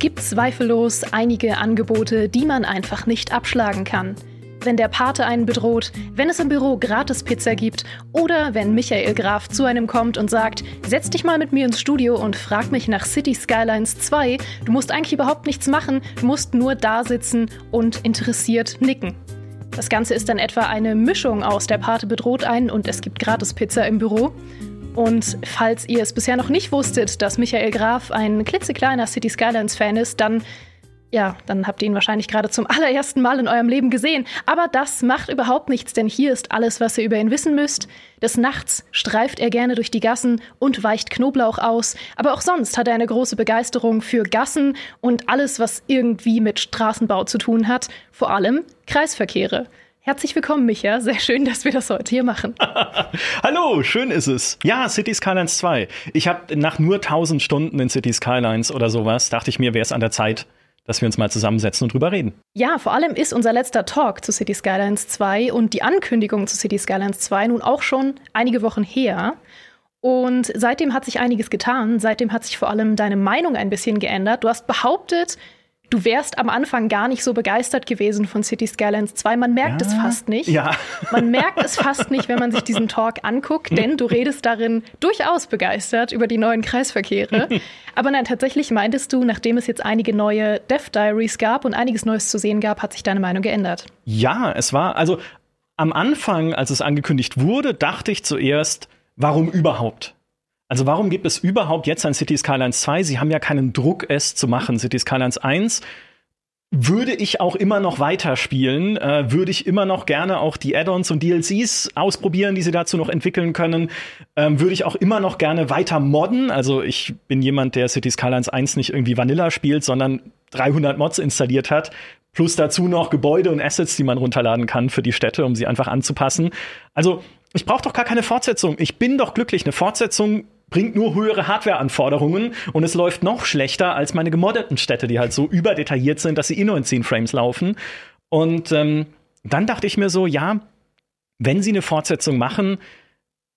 gibt zweifellos einige Angebote, die man einfach nicht abschlagen kann. Wenn der Pate einen bedroht, wenn es im Büro Gratis-Pizza gibt oder wenn Michael Graf zu einem kommt und sagt, setz dich mal mit mir ins Studio und frag mich nach City Skylines 2, du musst eigentlich überhaupt nichts machen, du musst nur da sitzen und interessiert nicken. Das Ganze ist dann etwa eine Mischung aus der Pate bedroht einen und es gibt Gratis-Pizza im Büro. Und falls ihr es bisher noch nicht wusstet, dass Michael Graf ein klitzekleiner City Skylines-Fan ist, dann ja, dann habt ihr ihn wahrscheinlich gerade zum allerersten Mal in eurem Leben gesehen. Aber das macht überhaupt nichts, denn hier ist alles, was ihr über ihn wissen müsst. Des Nachts streift er gerne durch die Gassen und weicht Knoblauch aus. Aber auch sonst hat er eine große Begeisterung für Gassen und alles, was irgendwie mit Straßenbau zu tun hat. Vor allem Kreisverkehre. Herzlich willkommen, Micha. Sehr schön, dass wir das heute hier machen. Hallo, schön ist es. Ja, City Skylines 2. Ich habe nach nur 1000 Stunden in City Skylines oder sowas, dachte ich mir, wäre es an der Zeit, dass wir uns mal zusammensetzen und drüber reden. Ja, vor allem ist unser letzter Talk zu City Skylines 2 und die Ankündigung zu City Skylines 2 nun auch schon einige Wochen her. Und seitdem hat sich einiges getan. Seitdem hat sich vor allem deine Meinung ein bisschen geändert. Du hast behauptet, du wärst am Anfang gar nicht so begeistert gewesen von City Skylines 2. Man merkt ja, es fast nicht. Ja. Man merkt es fast nicht, wenn man sich diesen Talk anguckt, denn du redest darin durchaus begeistert über die neuen Kreisverkehre. Aber nein, tatsächlich meintest du, nachdem es jetzt einige neue Death Diaries gab und einiges Neues zu sehen gab, hat sich deine Meinung geändert. Ja, es war, also am Anfang, als es angekündigt wurde, dachte ich zuerst, warum überhaupt? Also warum gibt es überhaupt jetzt ein City Skylines 2? Sie haben ja keinen Druck, es zu machen. City Skylines 1 würde ich auch immer noch weiterspielen, äh, würde ich immer noch gerne auch die Add-ons und DLCs ausprobieren, die sie dazu noch entwickeln können, ähm, würde ich auch immer noch gerne weiter modden. Also ich bin jemand, der City Skylines 1 nicht irgendwie Vanilla spielt, sondern 300 Mods installiert hat, plus dazu noch Gebäude und Assets, die man runterladen kann für die Städte, um sie einfach anzupassen. Also ich brauche doch gar keine Fortsetzung. Ich bin doch glücklich. Eine Fortsetzung bringt nur höhere Hardware-Anforderungen und es läuft noch schlechter als meine gemoddeten Städte, die halt so überdetailliert sind, dass sie eh nur in 10 Frames laufen. Und ähm, dann dachte ich mir so, ja, wenn sie eine Fortsetzung machen,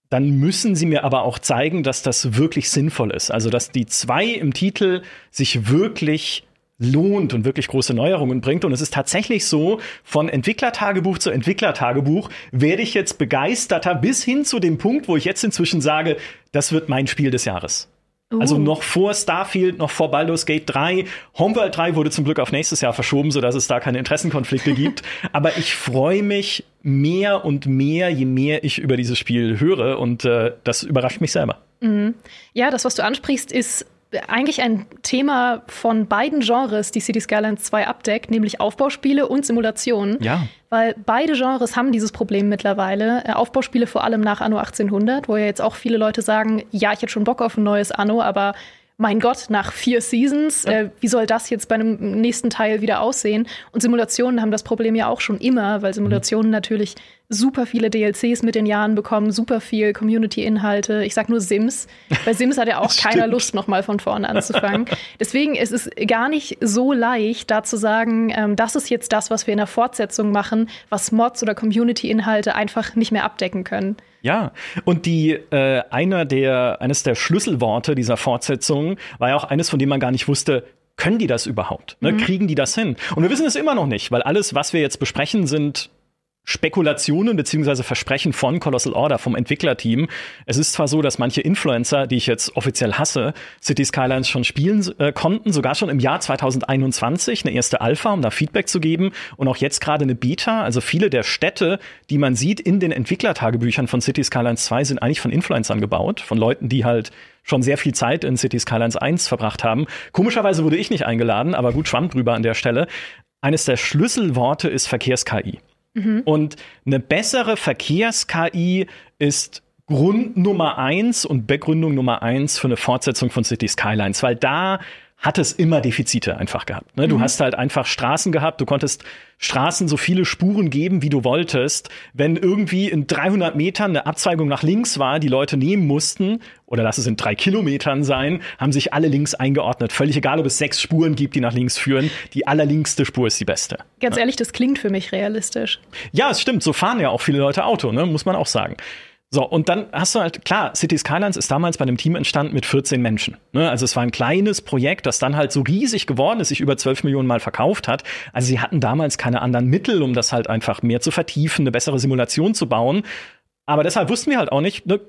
dann müssen sie mir aber auch zeigen, dass das wirklich sinnvoll ist. Also, dass die zwei im Titel sich wirklich lohnt und wirklich große Neuerungen bringt. Und es ist tatsächlich so, von Entwicklertagebuch zu Entwicklertagebuch werde ich jetzt begeisterter bis hin zu dem Punkt, wo ich jetzt inzwischen sage, das wird mein Spiel des Jahres. Uh. Also noch vor Starfield, noch vor Baldur's Gate 3. Homeworld 3 wurde zum Glück auf nächstes Jahr verschoben, sodass es da keine Interessenkonflikte gibt. Aber ich freue mich mehr und mehr, je mehr ich über dieses Spiel höre. Und äh, das überrascht mich selber. Mhm. Ja, das, was du ansprichst, ist eigentlich ein Thema von beiden Genres, die City Skylines 2 abdeckt, nämlich Aufbauspiele und Simulationen. Ja. Weil beide Genres haben dieses Problem mittlerweile. Äh, Aufbauspiele vor allem nach Anno 1800, wo ja jetzt auch viele Leute sagen, ja, ich hätte schon Bock auf ein neues Anno, aber mein Gott, nach vier Seasons, äh, wie soll das jetzt bei einem nächsten Teil wieder aussehen? Und Simulationen haben das Problem ja auch schon immer, weil Simulationen natürlich super viele DLCs mit den Jahren bekommen, super viel Community-Inhalte. Ich sag nur Sims. Bei Sims hat ja auch keiner Lust, nochmal von vorne anzufangen. Deswegen ist es gar nicht so leicht, da zu sagen, ähm, das ist jetzt das, was wir in der Fortsetzung machen, was Mods oder Community-Inhalte einfach nicht mehr abdecken können. Ja, und die äh, einer der eines der Schlüsselworte dieser Fortsetzung war ja auch eines, von dem man gar nicht wusste, können die das überhaupt? Ne? Mhm. Kriegen die das hin? Und wir wissen es immer noch nicht, weil alles, was wir jetzt besprechen, sind Spekulationen beziehungsweise Versprechen von Colossal Order, vom Entwicklerteam. Es ist zwar so, dass manche Influencer, die ich jetzt offiziell hasse, City Skylines schon spielen äh, konnten, sogar schon im Jahr 2021 eine erste Alpha, um da Feedback zu geben und auch jetzt gerade eine Beta. Also viele der Städte, die man sieht in den Entwicklertagebüchern von City Skylines 2, sind eigentlich von Influencern gebaut, von Leuten, die halt schon sehr viel Zeit in City Skylines 1 verbracht haben. Komischerweise wurde ich nicht eingeladen, aber gut schwamm drüber an der Stelle. Eines der Schlüsselworte ist Verkehrs-KI. Mhm. Und eine bessere Verkehrs-KI ist Grund Nummer eins und Begründung Nummer eins für eine Fortsetzung von City Skylines, weil da hat es immer Defizite einfach gehabt. Ne? Du mhm. hast halt einfach Straßen gehabt, du konntest Straßen so viele Spuren geben, wie du wolltest. Wenn irgendwie in 300 Metern eine Abzweigung nach links war, die Leute nehmen mussten, oder lass es in drei Kilometern sein, haben sich alle links eingeordnet. Völlig egal, ob es sechs Spuren gibt, die nach links führen. Die allerlinkste Spur ist die beste. Ganz ehrlich, das klingt für mich realistisch. Ja, es stimmt. So fahren ja auch viele Leute Auto, ne? muss man auch sagen. So, und dann hast du halt, klar, City Skylines ist damals bei einem Team entstanden mit 14 Menschen. Ne? Also es war ein kleines Projekt, das dann halt so riesig geworden ist, sich über 12 Millionen Mal verkauft hat. Also sie hatten damals keine anderen Mittel, um das halt einfach mehr zu vertiefen, eine bessere Simulation zu bauen. Aber deshalb wussten wir halt auch nicht, ne,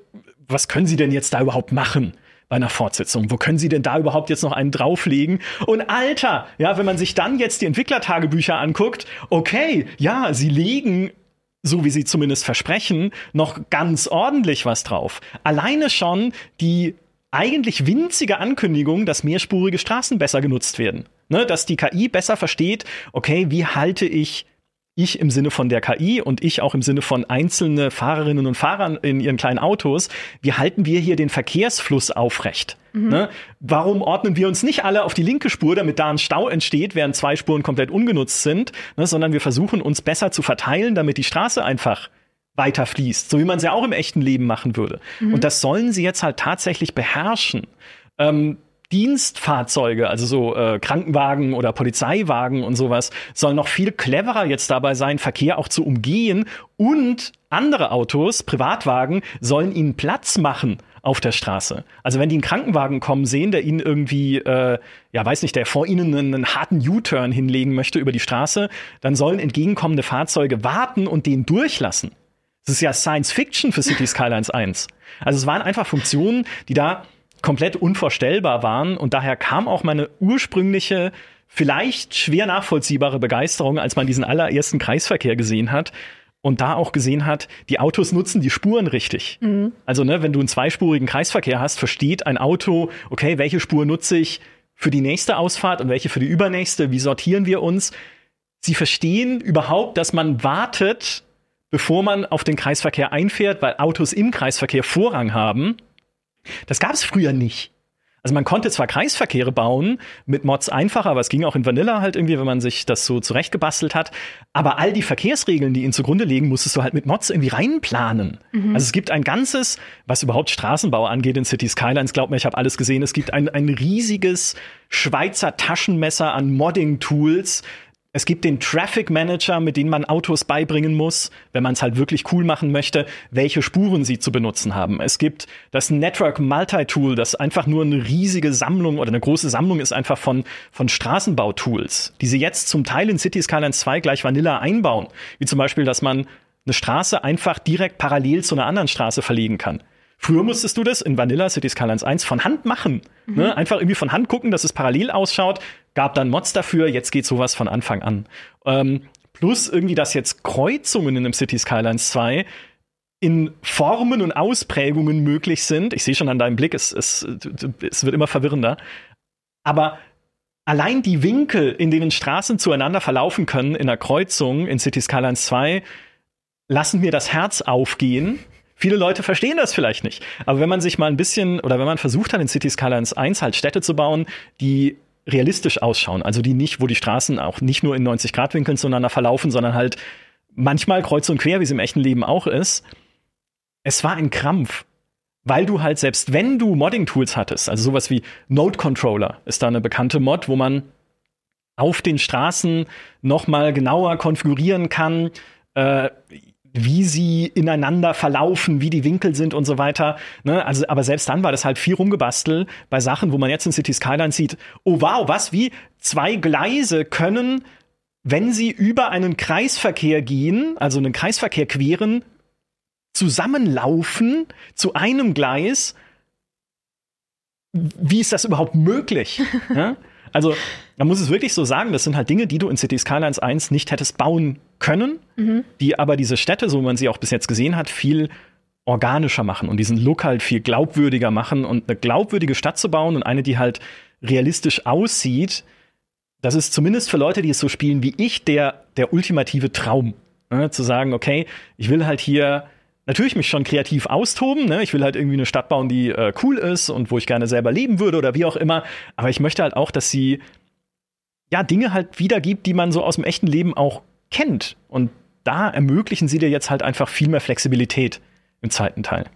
was können sie denn jetzt da überhaupt machen? bei einer Fortsetzung. Wo können Sie denn da überhaupt jetzt noch einen drauflegen? Und Alter, ja, wenn man sich dann jetzt die Entwicklertagebücher anguckt, okay, ja, sie legen so wie sie zumindest versprechen, noch ganz ordentlich was drauf. Alleine schon die eigentlich winzige Ankündigung, dass mehrspurige Straßen besser genutzt werden. Ne, dass die KI besser versteht, okay, wie halte ich ich im Sinne von der KI und ich auch im Sinne von einzelne Fahrerinnen und Fahrern in ihren kleinen Autos, wie halten wir hier den Verkehrsfluss aufrecht? Mhm. Ne? Warum ordnen wir uns nicht alle auf die linke Spur, damit da ein Stau entsteht, während zwei Spuren komplett ungenutzt sind, ne? sondern wir versuchen uns besser zu verteilen, damit die Straße einfach weiter fließt, so wie man es ja auch im echten Leben machen würde. Mhm. Und das sollen sie jetzt halt tatsächlich beherrschen. Ähm, Dienstfahrzeuge, also so äh, Krankenwagen oder Polizeiwagen und sowas, sollen noch viel cleverer jetzt dabei sein, Verkehr auch zu umgehen und andere Autos, Privatwagen, sollen ihnen Platz machen auf der Straße. Also wenn die einen Krankenwagen kommen sehen, der ihnen irgendwie, äh, ja weiß nicht, der vor ihnen einen, einen harten U-Turn hinlegen möchte über die Straße, dann sollen entgegenkommende Fahrzeuge warten und den durchlassen. Das ist ja Science Fiction für City Skylines 1. Also es waren einfach Funktionen, die da komplett unvorstellbar waren. Und daher kam auch meine ursprüngliche, vielleicht schwer nachvollziehbare Begeisterung, als man diesen allerersten Kreisverkehr gesehen hat und da auch gesehen hat, die Autos nutzen die Spuren richtig. Mhm. Also, ne, wenn du einen zweispurigen Kreisverkehr hast, versteht ein Auto, okay, welche Spur nutze ich für die nächste Ausfahrt und welche für die übernächste, wie sortieren wir uns? Sie verstehen überhaupt, dass man wartet, bevor man auf den Kreisverkehr einfährt, weil Autos im Kreisverkehr Vorrang haben. Das gab es früher nicht. Also man konnte zwar Kreisverkehre bauen, mit Mods einfacher, aber es ging auch in Vanilla halt irgendwie, wenn man sich das so zurechtgebastelt hat. Aber all die Verkehrsregeln, die ihnen zugrunde liegen, musstest du halt mit Mods irgendwie reinplanen. Mhm. Also es gibt ein ganzes, was überhaupt Straßenbau angeht in City Skylines, glaub mir, ich habe alles gesehen. Es gibt ein, ein riesiges Schweizer Taschenmesser an Modding-Tools, es gibt den Traffic Manager, mit dem man Autos beibringen muss, wenn man es halt wirklich cool machen möchte, welche Spuren sie zu benutzen haben. Es gibt das Network Multi-Tool, das einfach nur eine riesige Sammlung oder eine große Sammlung ist einfach von, von Straßenbautools, die sie jetzt zum Teil in City Skylines 2 gleich Vanilla einbauen. Wie zum Beispiel, dass man eine Straße einfach direkt parallel zu einer anderen Straße verlegen kann. Früher musstest du das in Vanilla City Skylines 1 von Hand machen. Mhm. Ne? Einfach irgendwie von Hand gucken, dass es parallel ausschaut. Gab dann Mods dafür, jetzt geht sowas von Anfang an. Ähm, plus irgendwie, dass jetzt Kreuzungen in einem City Skylines 2 in Formen und Ausprägungen möglich sind. Ich sehe schon an deinem Blick, es, es, es wird immer verwirrender. Aber allein die Winkel, in denen Straßen zueinander verlaufen können in einer Kreuzung in City Skylines 2, lassen mir das Herz aufgehen. Viele Leute verstehen das vielleicht nicht. Aber wenn man sich mal ein bisschen oder wenn man versucht hat, in City Skylines 1 halt Städte zu bauen, die realistisch ausschauen, also die nicht, wo die Straßen auch nicht nur in 90-Grad-Winkeln zueinander verlaufen, sondern halt manchmal kreuz und quer, wie es im echten Leben auch ist. Es war ein Krampf, weil du halt selbst wenn du Modding-Tools hattest, also sowas wie Node Controller ist da eine bekannte Mod, wo man auf den Straßen noch mal genauer konfigurieren kann, äh, wie sie ineinander verlaufen, wie die Winkel sind und so weiter. Ne? Also, aber selbst dann war das halt viel rumgebastelt bei Sachen, wo man jetzt in City Skyline sieht, oh wow, was, wie? Zwei Gleise können, wenn sie über einen Kreisverkehr gehen, also einen Kreisverkehr queren, zusammenlaufen zu einem Gleis. Wie ist das überhaupt möglich? ja? Also, man muss es wirklich so sagen, das sind halt Dinge, die du in City Skylines 1 nicht hättest bauen können, mhm. die aber diese Städte, so wie man sie auch bis jetzt gesehen hat, viel organischer machen und diesen Look halt viel glaubwürdiger machen und eine glaubwürdige Stadt zu bauen und eine, die halt realistisch aussieht, das ist zumindest für Leute, die es so spielen wie ich, der, der ultimative Traum. Ne? Zu sagen, okay, ich will halt hier natürlich mich schon kreativ austoben. Ne? Ich will halt irgendwie eine Stadt bauen, die äh, cool ist und wo ich gerne selber leben würde oder wie auch immer. Aber ich möchte halt auch, dass sie ja Dinge halt wiedergibt, die man so aus dem echten Leben auch kennt. Und da ermöglichen sie dir jetzt halt einfach viel mehr Flexibilität im zweiten Teil.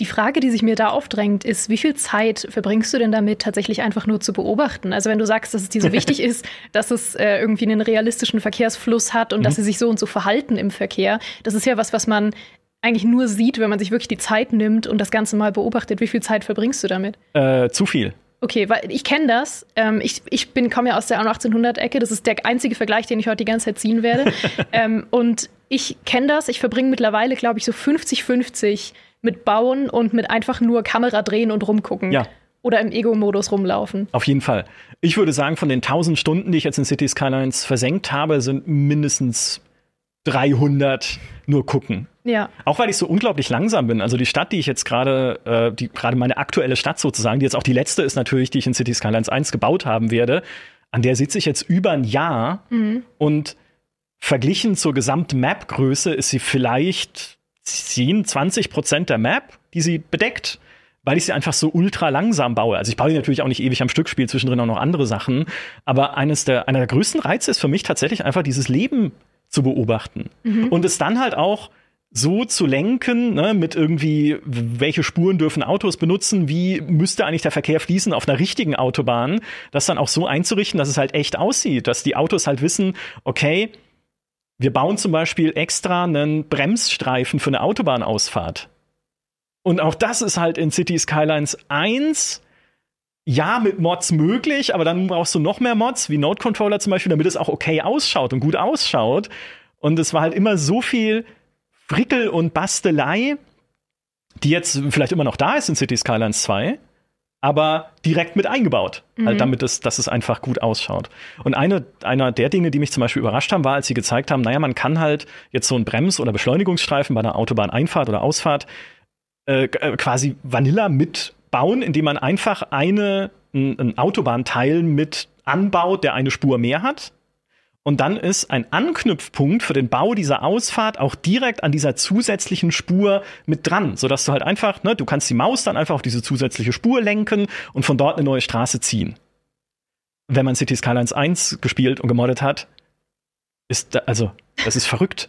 Die Frage, die sich mir da aufdrängt, ist, wie viel Zeit verbringst du denn damit, tatsächlich einfach nur zu beobachten? Also wenn du sagst, dass es dir so wichtig ist, dass es äh, irgendwie einen realistischen Verkehrsfluss hat und mhm. dass sie sich so und so verhalten im Verkehr, das ist ja was, was man eigentlich nur sieht, wenn man sich wirklich die Zeit nimmt und das Ganze mal beobachtet. Wie viel Zeit verbringst du damit? Äh, zu viel. Okay, weil ich kenne das. Ähm, ich ich bin, komme ja aus der 1800-Ecke. Das ist der einzige Vergleich, den ich heute die ganze Zeit ziehen werde. ähm, und ich kenne das. Ich verbringe mittlerweile, glaube ich, so 50-50 mit Bauen und mit einfach nur Kamera drehen und rumgucken. Ja. Oder im Ego-Modus rumlaufen. Auf jeden Fall. Ich würde sagen, von den 1000 Stunden, die ich jetzt in City Skylines versenkt habe, sind mindestens 300 nur gucken. Ja. Auch weil ich so unglaublich langsam bin. Also die Stadt, die ich jetzt gerade, äh, die gerade meine aktuelle Stadt sozusagen, die jetzt auch die letzte ist natürlich, die ich in City Skylines 1 gebaut haben werde, an der sitze ich jetzt über ein Jahr Mhm. und verglichen zur Gesamt-Map-Größe ist sie vielleicht 10, 20 Prozent der Map, die sie bedeckt, weil ich sie einfach so ultra langsam baue. Also ich baue die natürlich auch nicht ewig am Stück, spiele zwischendrin auch noch andere Sachen. Aber eines der, einer der größten Reize ist für mich tatsächlich einfach dieses Leben zu beobachten. Und es dann halt auch so zu lenken, ne, mit irgendwie, welche Spuren dürfen Autos benutzen, wie müsste eigentlich der Verkehr fließen auf einer richtigen Autobahn, das dann auch so einzurichten, dass es halt echt aussieht, dass die Autos halt wissen, okay, wir bauen zum Beispiel extra einen Bremsstreifen für eine Autobahnausfahrt. Und auch das ist halt in City Skylines 1 ja mit Mods möglich, aber dann brauchst du noch mehr Mods, wie Node Controller zum Beispiel, damit es auch okay ausschaut und gut ausschaut. Und es war halt immer so viel Frickel und Bastelei, die jetzt vielleicht immer noch da ist in City Skylines 2, aber direkt mit eingebaut, halt damit es, dass es einfach gut ausschaut. Und eine, einer der Dinge, die mich zum Beispiel überrascht haben, war, als sie gezeigt haben, naja, man kann halt jetzt so einen Brems- oder Beschleunigungsstreifen bei einer Autobahneinfahrt oder Ausfahrt äh, äh, quasi Vanilla mitbauen, indem man einfach eine, ein, ein Autobahnteil mit anbaut, der eine Spur mehr hat. Und dann ist ein Anknüpfpunkt für den Bau dieser Ausfahrt auch direkt an dieser zusätzlichen Spur mit dran, sodass du halt einfach, ne, du kannst die Maus dann einfach auf diese zusätzliche Spur lenken und von dort eine neue Straße ziehen. Wenn man City Skylines 1 gespielt und gemoddet hat, ist da, also, das ist verrückt.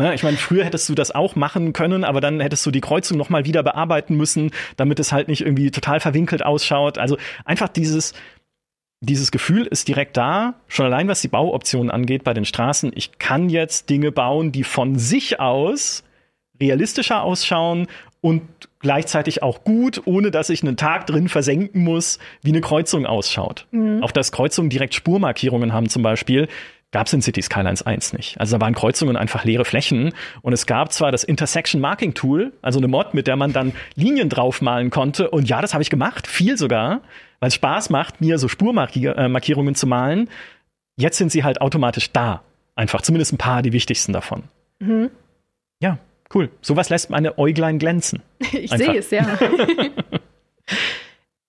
Ne, ich meine, früher hättest du das auch machen können, aber dann hättest du die Kreuzung noch mal wieder bearbeiten müssen, damit es halt nicht irgendwie total verwinkelt ausschaut. Also einfach dieses, dieses Gefühl ist direkt da, schon allein was die Bauoptionen angeht bei den Straßen. Ich kann jetzt Dinge bauen, die von sich aus realistischer ausschauen und gleichzeitig auch gut, ohne dass ich einen Tag drin versenken muss, wie eine Kreuzung ausschaut. Auch dass Kreuzungen direkt Spurmarkierungen haben zum Beispiel, gab es in City Skylines 1 nicht. Also da waren Kreuzungen einfach leere Flächen und es gab zwar das Intersection Marking Tool, also eine Mod, mit der man dann Linien draufmalen konnte und ja, das habe ich gemacht, viel sogar, weil es Spaß macht, mir so Spurmarkierungen zu malen. Jetzt sind sie halt automatisch da. Einfach, zumindest ein paar, die wichtigsten davon. Ja, cool. Sowas lässt meine Äuglein glänzen. Ich sehe es, ja.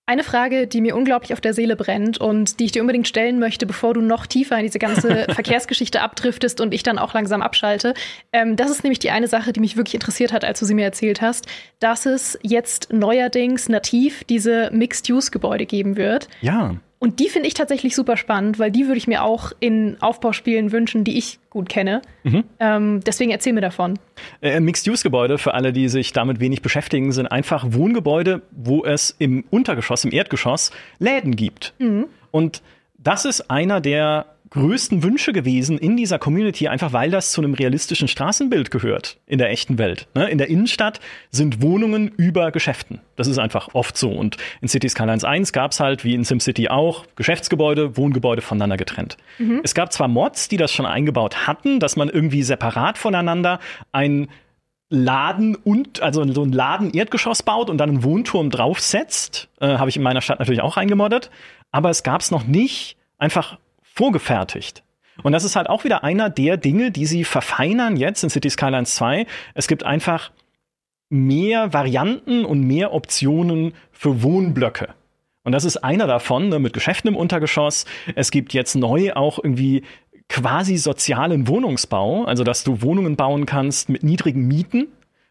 Eine Frage, die mir unglaublich auf der Seele brennt und die ich dir unbedingt stellen möchte, bevor du noch tiefer in diese ganze Verkehrsgeschichte abdriftest und ich dann auch langsam abschalte. Ähm, das ist nämlich die eine Sache, die mich wirklich interessiert hat, als du sie mir erzählt hast, dass es jetzt neuerdings nativ diese Mixed-Use-Gebäude geben wird. Ja. Und die finde ich tatsächlich super spannend, weil die würde ich mir auch in Aufbauspielen wünschen, die ich gut kenne. Ähm, deswegen erzähl mir davon. Äh, Mixed-Use-Gebäude, für alle, die sich damit wenig beschäftigen, sind einfach Wohngebäude, wo es im Untergeschoss, im Erdgeschoss Läden gibt. Und das ist einer der größten Wünsche gewesen in dieser Community, einfach weil das zu einem realistischen Straßenbild gehört in der echten Welt. Ne? In der Innenstadt sind Wohnungen über Geschäften. Das ist einfach oft so. Und in City Skylines 1 gab es halt, wie in SimCity auch, Geschäftsgebäude, Wohngebäude voneinander getrennt. Es gab zwar Mods, die das schon eingebaut hatten, dass man irgendwie separat voneinander ein Laden und also so ein Laden Erdgeschoss baut und dann einen Wohnturm draufsetzt, äh, habe ich in meiner Stadt natürlich auch eingemoddet, aber es gab es noch nicht einfach vorgefertigt. Und das ist halt auch wieder einer der Dinge, die sie verfeinern jetzt in City Skylines 2. Es gibt einfach mehr Varianten und mehr Optionen für Wohnblöcke. Und das ist einer davon, ne, mit Geschäften im Untergeschoss. Es gibt jetzt neu auch irgendwie quasi sozialen Wohnungsbau, also dass du Wohnungen bauen kannst mit niedrigen Mieten,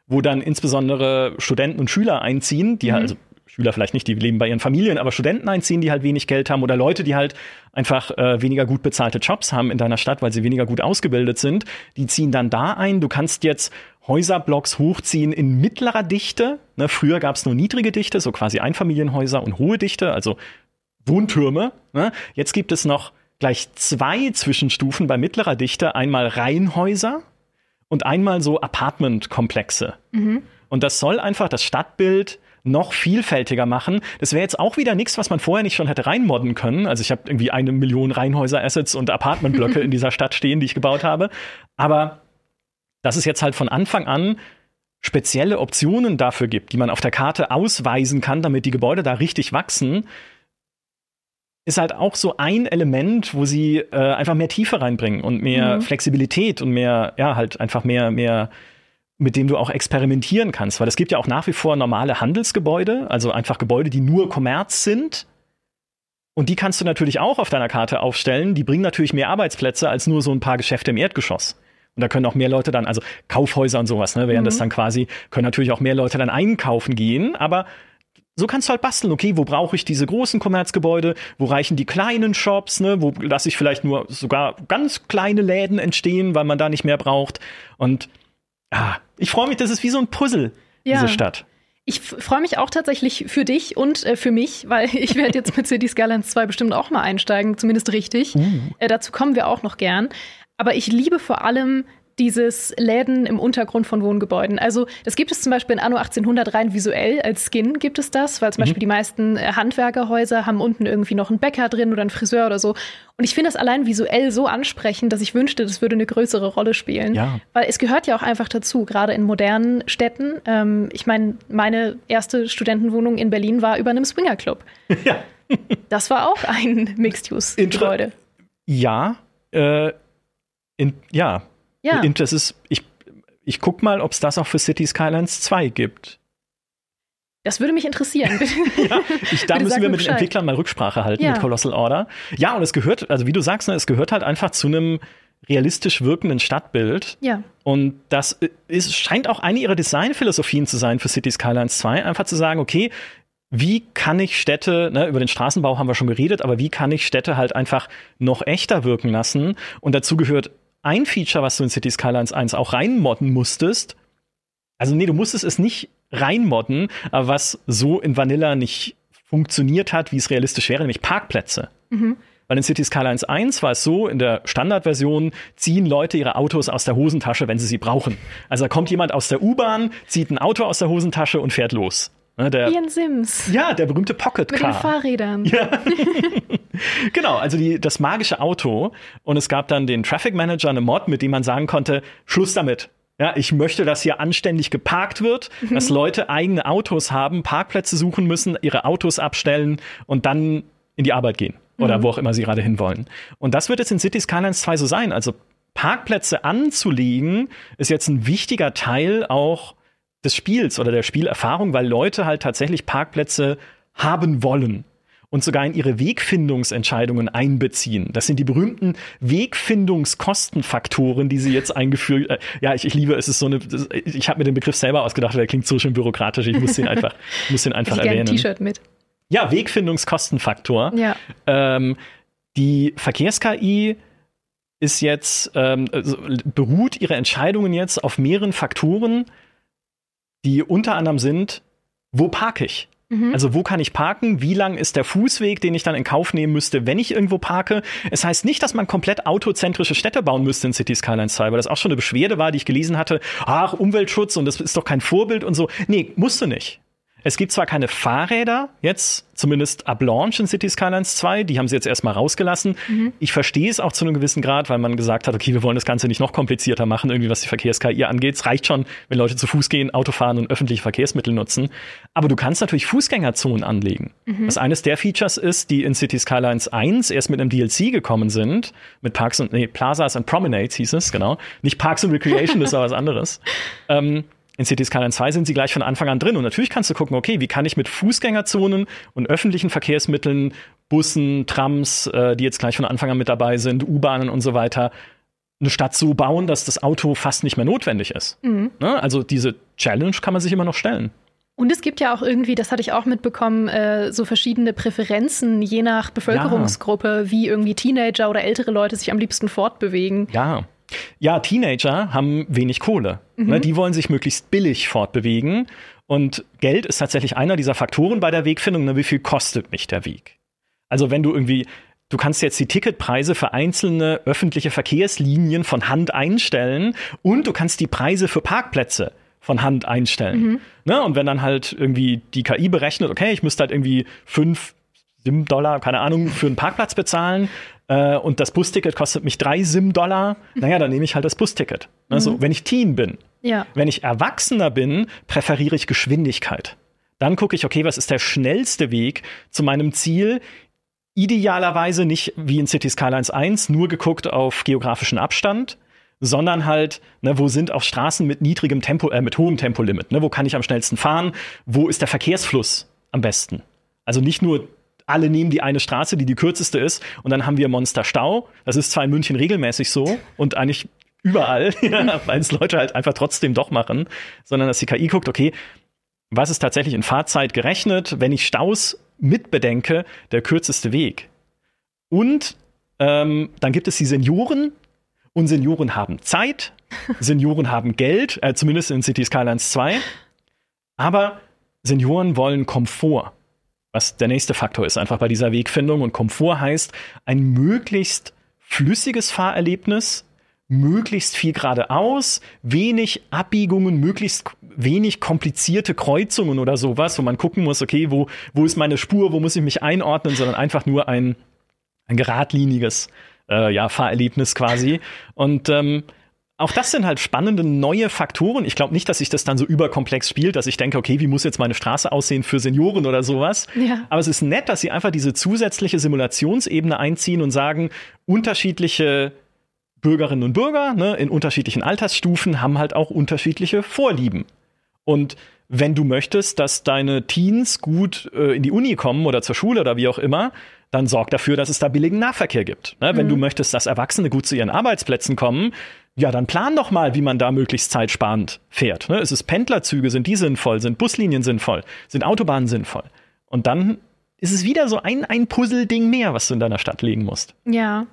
wo dann insbesondere Studenten und Schüler einziehen, die halt, also Schüler vielleicht nicht, die leben bei ihren Familien, aber Studenten einziehen, die halt wenig Geld haben oder Leute, die halt einfach äh, weniger gut bezahlte Jobs haben in deiner Stadt, weil sie weniger gut ausgebildet sind, die ziehen dann da ein. Du kannst jetzt Häuserblocks hochziehen in mittlerer Dichte. Ne, früher gab es nur niedrige Dichte, so quasi Einfamilienhäuser und hohe Dichte, also Wohntürme. Ne? Jetzt gibt es noch gleich zwei Zwischenstufen bei mittlerer Dichte. Einmal Reihenhäuser und einmal so Apartmentkomplexe. Mhm. Und das soll einfach das Stadtbild noch vielfältiger machen. Das wäre jetzt auch wieder nichts, was man vorher nicht schon hätte reinmodden können. Also ich habe irgendwie eine Million Reihenhäuser-Assets und Apartmentblöcke in dieser Stadt stehen, die ich gebaut habe. Aber dass es jetzt halt von Anfang an spezielle Optionen dafür gibt, die man auf der Karte ausweisen kann, damit die Gebäude da richtig wachsen, ist halt auch so ein Element, wo sie äh, einfach mehr Tiefe reinbringen und mehr Mhm. Flexibilität und mehr, ja, halt einfach mehr, mehr, mit dem du auch experimentieren kannst. Weil es gibt ja auch nach wie vor normale Handelsgebäude, also einfach Gebäude, die nur Kommerz sind. Und die kannst du natürlich auch auf deiner Karte aufstellen. Die bringen natürlich mehr Arbeitsplätze als nur so ein paar Geschäfte im Erdgeschoss. Und da können auch mehr Leute dann, also Kaufhäuser und sowas, ne, wären das dann quasi, können natürlich auch mehr Leute dann einkaufen gehen, aber so kannst du halt basteln, okay, wo brauche ich diese großen Kommerzgebäude, wo reichen die kleinen Shops, ne, wo lasse ich vielleicht nur sogar ganz kleine Läden entstehen, weil man da nicht mehr braucht. Und ah, ich freue mich, das ist wie so ein Puzzle, Ja. diese Stadt. Ich freue mich auch tatsächlich für dich und äh, für mich, weil ich werde jetzt mit City Skylines 2 bestimmt auch mal einsteigen, zumindest richtig. Äh, dazu kommen wir auch noch gern. Aber ich liebe vor allem dieses Läden im Untergrund von Wohngebäuden. Also das gibt es zum Beispiel in Anno 1800 rein visuell als Skin gibt es das, weil zum Beispiel die meisten äh, Handwerkerhäuser haben unten irgendwie noch einen Bäcker drin oder einen Friseur oder so. Und ich finde das allein visuell so ansprechend, dass ich wünschte, das würde eine größere Rolle spielen. Ja. Weil es gehört ja auch einfach dazu, gerade in modernen Städten. Ähm, ich meine, meine erste Studentenwohnung in Berlin war über einem Swingerclub. Ja. Das war auch ein Mixed-Use-Gebäude. Ja, äh, in, ja, Ja. Das ist, ich, ich guck mal, ob es das auch für City Skylines 2 gibt. Das würde mich interessieren. Ja, ich, da müssen wir mit den Bescheid. Entwicklern mal Rücksprache halten Ja. mit Colossal Order. Ja, und es gehört, also wie du sagst, ne, es gehört halt einfach zu einem realistisch wirkenden Stadtbild. ja. Und das ist, scheint auch eine ihrer Designphilosophien zu sein für City Skylines 2, einfach zu sagen, okay, wie kann ich Städte, ne, über den Straßenbau haben wir schon geredet, aber wie kann ich Städte halt einfach noch echter wirken lassen? Und dazu gehört ein Feature, was du in City Skylines 1 auch reinmodden musstest. Also nee, du musstest es nicht reinmodden, aber was so in Vanilla nicht funktioniert hat, wie es realistisch wäre, nämlich Parkplätze. Weil in City Skylines 1 war es so, in der Standardversion ziehen Leute ihre Autos aus der Hosentasche, wenn sie sie brauchen. Also da kommt jemand aus der U-Bahn, zieht ein Auto aus der Hosentasche und fährt los. Ne, der, Ian Sims. ja, der berühmte Pocket Mit den Car. Fahrrädern. Genau, also die, das magische Auto. Und es gab dann den Traffic Manager, eine Mod, mit dem man sagen konnte, Schluss damit. Ja, ich möchte, dass hier anständig geparkt wird, dass Leute eigene Autos haben, Parkplätze suchen müssen, ihre Autos abstellen und dann in die Arbeit gehen. Oder wo auch immer sie gerade hinwollen. Und das wird jetzt in City Skylines 2 so sein. Also Parkplätze anzulegen, ist jetzt ein wichtiger Teil auch des Spiels oder der Spielerfahrung, weil Leute halt tatsächlich Parkplätze haben wollen und sogar in ihre Wegfindungsentscheidungen einbeziehen. Das sind die berühmten Wegfindungskostenfaktoren, die sie jetzt eingeführt. Äh, ja, ich, ich liebe, es ist so eine. Ich habe mir den Begriff selber ausgedacht, der klingt so schön bürokratisch. Ich muss den einfach, muss den einfach Ich gerne ein erwähnen. T-Shirt mit. Ja, Wegfindungskostenfaktor. Ja. Ähm, die Verkehrs-KI ist jetzt, ähm, also beruht ihre Entscheidungen jetzt auf mehreren Faktoren, die unter anderem sind, wo parke ich? Mhm. Also wo kann ich parken? Wie lang ist der Fußweg, den ich dann in Kauf nehmen müsste, wenn ich irgendwo parke? Es heißt nicht, dass man komplett autozentrische Städte bauen müsste in City Skylines 2, weil das auch schon eine Beschwerde war, die ich gelesen hatte. Ach, Umweltschutz und das ist doch kein Vorbild und so. Nee, musst du nicht. Es gibt zwar keine Fahrräder, jetzt zumindest ab Launch in City Skylines 2, die haben sie jetzt erstmal rausgelassen. Ich verstehe es auch zu einem gewissen Grad, weil man gesagt hat, okay, wir wollen das Ganze nicht noch komplizierter machen, irgendwie was die Verkehrs-KI angeht. Es reicht schon, wenn Leute zu Fuß gehen, Auto fahren und öffentliche Verkehrsmittel nutzen. Aber du kannst natürlich Fußgängerzonen anlegen. Was eines der Features ist, die in City Skylines 1 erst mit einem DLC gekommen sind, mit Parks und, nee, Plazas and Promenades hieß es, genau. Nicht Parks and Recreation, das war was anderes. Ähm, in City Skyline 2 sind sie gleich von Anfang an drin. Und natürlich kannst du gucken, okay, wie kann ich mit Fußgängerzonen und öffentlichen Verkehrsmitteln, Bussen, Trams, äh, die jetzt gleich von Anfang an mit dabei sind, U-Bahnen und so weiter, eine Stadt so bauen, dass das Auto fast nicht mehr notwendig ist. Ne? Also diese Challenge kann man sich immer noch stellen. Und es gibt ja auch irgendwie, das hatte ich auch mitbekommen, äh, so verschiedene Präferenzen je nach Bevölkerungsgruppe, wie irgendwie Teenager oder ältere Leute sich am liebsten fortbewegen. Ja. Ja, Teenager haben wenig Kohle. Ne, die wollen sich möglichst billig fortbewegen. Und Geld ist tatsächlich einer dieser Faktoren bei der Wegfindung. Wie viel kostet mich der Weg? Also wenn du irgendwie du kannst jetzt die Ticketpreise für einzelne öffentliche Verkehrslinien von Hand einstellen und du kannst die Preise für Parkplätze von Hand einstellen. Mhm. Ne? Und wenn dann halt irgendwie die KI berechnet, okay, ich müsste halt irgendwie fünf Sim-Dollar, keine Ahnung, für einen Parkplatz bezahlen äh, und das Busticket kostet mich drei Sim-Dollar, naja, dann nehme ich halt das Busticket. Also, mhm. wenn ich Teen bin. Ja. Wenn ich Erwachsener bin, präferiere ich Geschwindigkeit. Dann gucke ich, okay, was ist der schnellste Weg zu meinem Ziel? Idealerweise nicht wie in City Skylines 1 nur geguckt auf geografischen Abstand, sondern halt, ne, wo sind auch Straßen mit niedrigem Tempo, äh, mit hohem Tempolimit, ne, wo kann ich am schnellsten fahren, wo ist der Verkehrsfluss am besten? Also nicht nur alle nehmen die eine Straße, die die kürzeste ist, und dann haben wir Monsterstau. Das ist zwar in München regelmäßig so und eigentlich überall, ja, weil es Leute halt einfach trotzdem doch machen, sondern dass die KI guckt, okay, was ist tatsächlich in Fahrzeit gerechnet, wenn ich Staus mitbedenke, der kürzeste Weg. Und ähm, dann gibt es die Senioren, und Senioren haben Zeit, Senioren haben Geld, äh, zumindest in City Skylines 2. Aber Senioren wollen Komfort, was der nächste Faktor ist, einfach bei dieser Wegfindung. Und Komfort heißt ein möglichst flüssiges Fahrerlebnis, möglichst viel geradeaus, wenig Abbiegungen, möglichst wenig komplizierte Kreuzungen oder sowas, wo man gucken muss, okay, wo, wo ist meine Spur, wo muss ich mich einordnen, sondern einfach nur ein, ein geradliniges äh, ja, Fahrerlebnis quasi. Und ähm, auch das sind halt spannende neue Faktoren. Ich glaube nicht, dass sich das dann so überkomplex spielt, dass ich denke, okay, wie muss jetzt meine Straße aussehen für Senioren oder sowas. Ja. Aber es ist nett, dass sie einfach diese zusätzliche Simulationsebene einziehen und sagen, unterschiedliche Bürgerinnen und Bürger ne, in unterschiedlichen Altersstufen haben halt auch unterschiedliche Vorlieben. Und wenn du möchtest, dass deine Teens gut äh, in die Uni kommen oder zur Schule oder wie auch immer, dann sorg dafür, dass es da billigen Nahverkehr gibt. Ne? Wenn mhm. du möchtest, dass Erwachsene gut zu ihren Arbeitsplätzen kommen, ja, dann plan doch mal, wie man da möglichst zeitsparend fährt. Ne? Ist es Pendlerzüge, sind die sinnvoll, sind Buslinien sinnvoll, sind Autobahnen sinnvoll? Und dann ist es wieder so ein, ein Puzzle-Ding mehr, was du in deiner Stadt legen musst. Ja.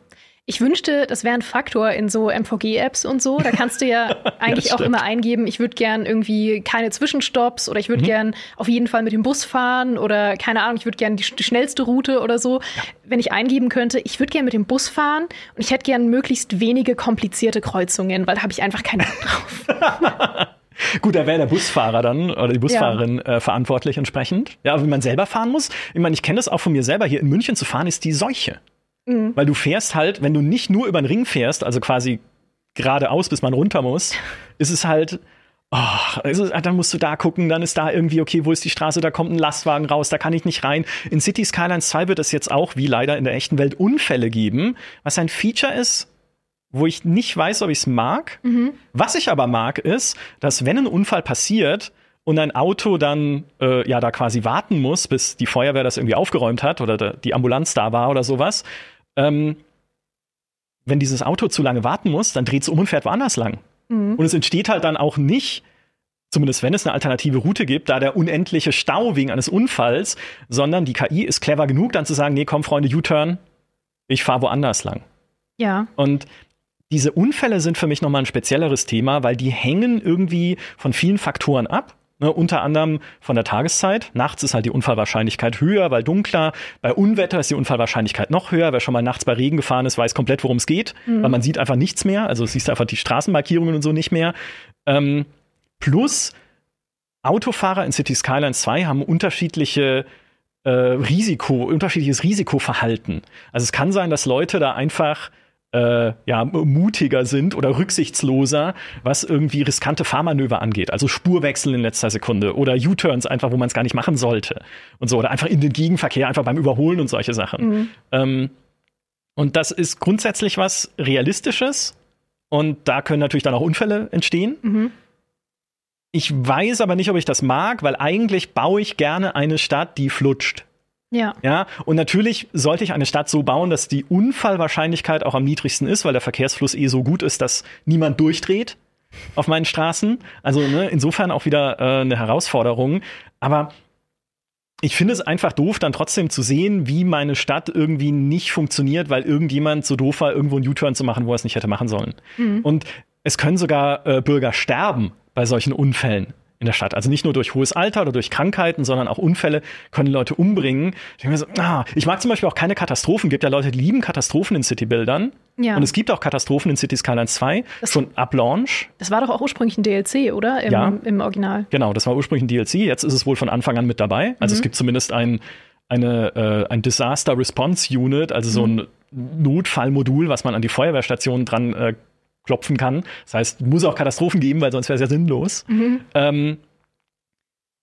Ich wünschte, das wäre ein Faktor in so MVG-Apps und so. Da kannst du ja eigentlich ja, auch immer eingeben, ich würde gern irgendwie keine Zwischenstopps oder ich würde mhm. gern auf jeden Fall mit dem Bus fahren oder keine Ahnung, ich würde gern die, die, schnellste Route oder so. Ja. Wenn ich eingeben könnte, ich würde gern mit dem Bus fahren und ich hätte gern möglichst wenige komplizierte Kreuzungen, weil da habe ich einfach keine Bock drauf. Gut, da wäre der Busfahrer dann oder die Busfahrerin ja. äh, verantwortlich entsprechend. Ja, aber wie man selber fahren muss, ich meine, ich kenne das auch von mir selber, hier in München zu fahren, ist die Seuche. Mhm. Weil du fährst halt, wenn du nicht nur über den Ring fährst, also quasi geradeaus, bis man runter muss, ist es halt, oh, also, dann musst du da gucken, dann ist da irgendwie, okay, wo ist die Straße, da kommt ein Lastwagen raus, da kann ich nicht rein. In City Skylines 2 wird es jetzt auch, wie leider in der echten Welt, Unfälle geben, was ein Feature ist, wo ich nicht weiß, ob ich es mag. Mhm. Was ich aber mag, ist, dass wenn ein Unfall passiert, und ein Auto dann äh, ja da quasi warten muss, bis die Feuerwehr das irgendwie aufgeräumt hat oder die Ambulanz da war oder sowas, ähm, wenn dieses Auto zu lange warten muss, dann dreht es um und fährt woanders lang. Mhm. Und es entsteht halt dann auch nicht, zumindest wenn es eine alternative Route gibt, da der unendliche Stau wegen eines Unfalls, sondern die KI ist clever genug, dann zu sagen, nee, komm, Freunde, U-Turn, ich fahre woanders lang. Ja. Und diese Unfälle sind für mich nochmal ein spezielleres Thema, weil die hängen irgendwie von vielen Faktoren ab. Ne, unter anderem von der Tageszeit. Nachts ist halt die Unfallwahrscheinlichkeit höher, weil dunkler. Bei Unwetter ist die Unfallwahrscheinlichkeit noch höher. Wer schon mal nachts bei Regen gefahren ist, weiß komplett, worum es geht, mhm. weil man sieht einfach nichts mehr. Also siehst einfach die Straßenmarkierungen und so nicht mehr. Ähm, plus Autofahrer in City Skylines 2 haben unterschiedliche äh, Risiko, unterschiedliches Risikoverhalten. Also es kann sein, dass Leute da einfach äh, ja, mutiger sind oder rücksichtsloser, was irgendwie riskante Fahrmanöver angeht. Also Spurwechsel in letzter Sekunde oder U-Turns einfach, wo man es gar nicht machen sollte. Und so. Oder einfach in den Gegenverkehr, einfach beim Überholen und solche Sachen. Mhm. Ähm, und das ist grundsätzlich was Realistisches. Und da können natürlich dann auch Unfälle entstehen. Mhm. Ich weiß aber nicht, ob ich das mag, weil eigentlich baue ich gerne eine Stadt, die flutscht. Ja. Ja, und natürlich sollte ich eine Stadt so bauen, dass die Unfallwahrscheinlichkeit auch am niedrigsten ist, weil der Verkehrsfluss eh so gut ist, dass niemand durchdreht auf meinen Straßen. Also ne, insofern auch wieder äh, eine Herausforderung. Aber ich finde es einfach doof, dann trotzdem zu sehen, wie meine Stadt irgendwie nicht funktioniert, weil irgendjemand so doof war, irgendwo einen U-Turn zu machen, wo er es nicht hätte machen sollen. Mhm. Und es können sogar äh, Bürger sterben bei solchen Unfällen in der Stadt. Also nicht nur durch hohes Alter oder durch Krankheiten, sondern auch Unfälle können Leute umbringen. Ich, mir so, ah, ich mag zum Beispiel auch keine Katastrophen. Es gibt ja Leute, die lieben Katastrophen in Citybildern. Ja. Und es gibt auch Katastrophen in City Skylines 2, Das- schon ab Launch. Das war doch auch ursprünglich ein DLC, oder? Im, Ja. im Original. Genau, das war ursprünglich ein DLC. Jetzt ist es wohl von Anfang an mit dabei. Also es gibt zumindest ein, eine, äh, ein Disaster Response Unit, also so ein Notfallmodul, was man an die Feuerwehrstation dran äh, klopfen kann. Das heißt, muss auch Katastrophen geben, weil sonst wäre es ja sinnlos. Ähm,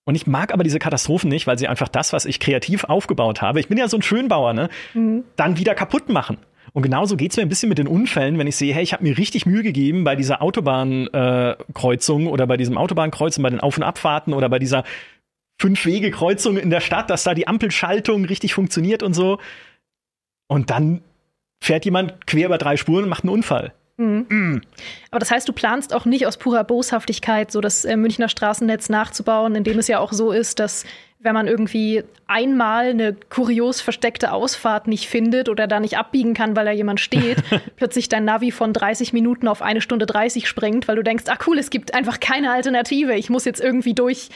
und ich mag aber diese Katastrophen nicht, weil sie einfach das, was ich kreativ aufgebaut habe, ich bin ja so ein Schönbauer, ne, dann wieder kaputt machen. Und genauso geht's mir ein bisschen mit den Unfällen, wenn ich sehe, hey, ich habe mir richtig Mühe gegeben bei dieser Autobahnkreuzung äh, oder bei diesem Autobahnkreuzen, bei den Auf- und Abfahrten oder bei dieser Fünf-Wege-Kreuzung in der Stadt, dass da die Ampelschaltung richtig funktioniert und so. Und dann fährt jemand quer über drei Spuren und macht einen Unfall. Aber das heißt, du planst auch nicht aus purer Boshaftigkeit, so das äh, Münchner Straßennetz nachzubauen, indem es ja auch so ist, dass wenn man irgendwie einmal eine kurios versteckte Ausfahrt nicht findet oder da nicht abbiegen kann, weil da jemand steht, plötzlich dein Navi von 30 Minuten auf eine Stunde 30 springt, weil du denkst, ah cool, es gibt einfach keine Alternative. Ich muss jetzt irgendwie durch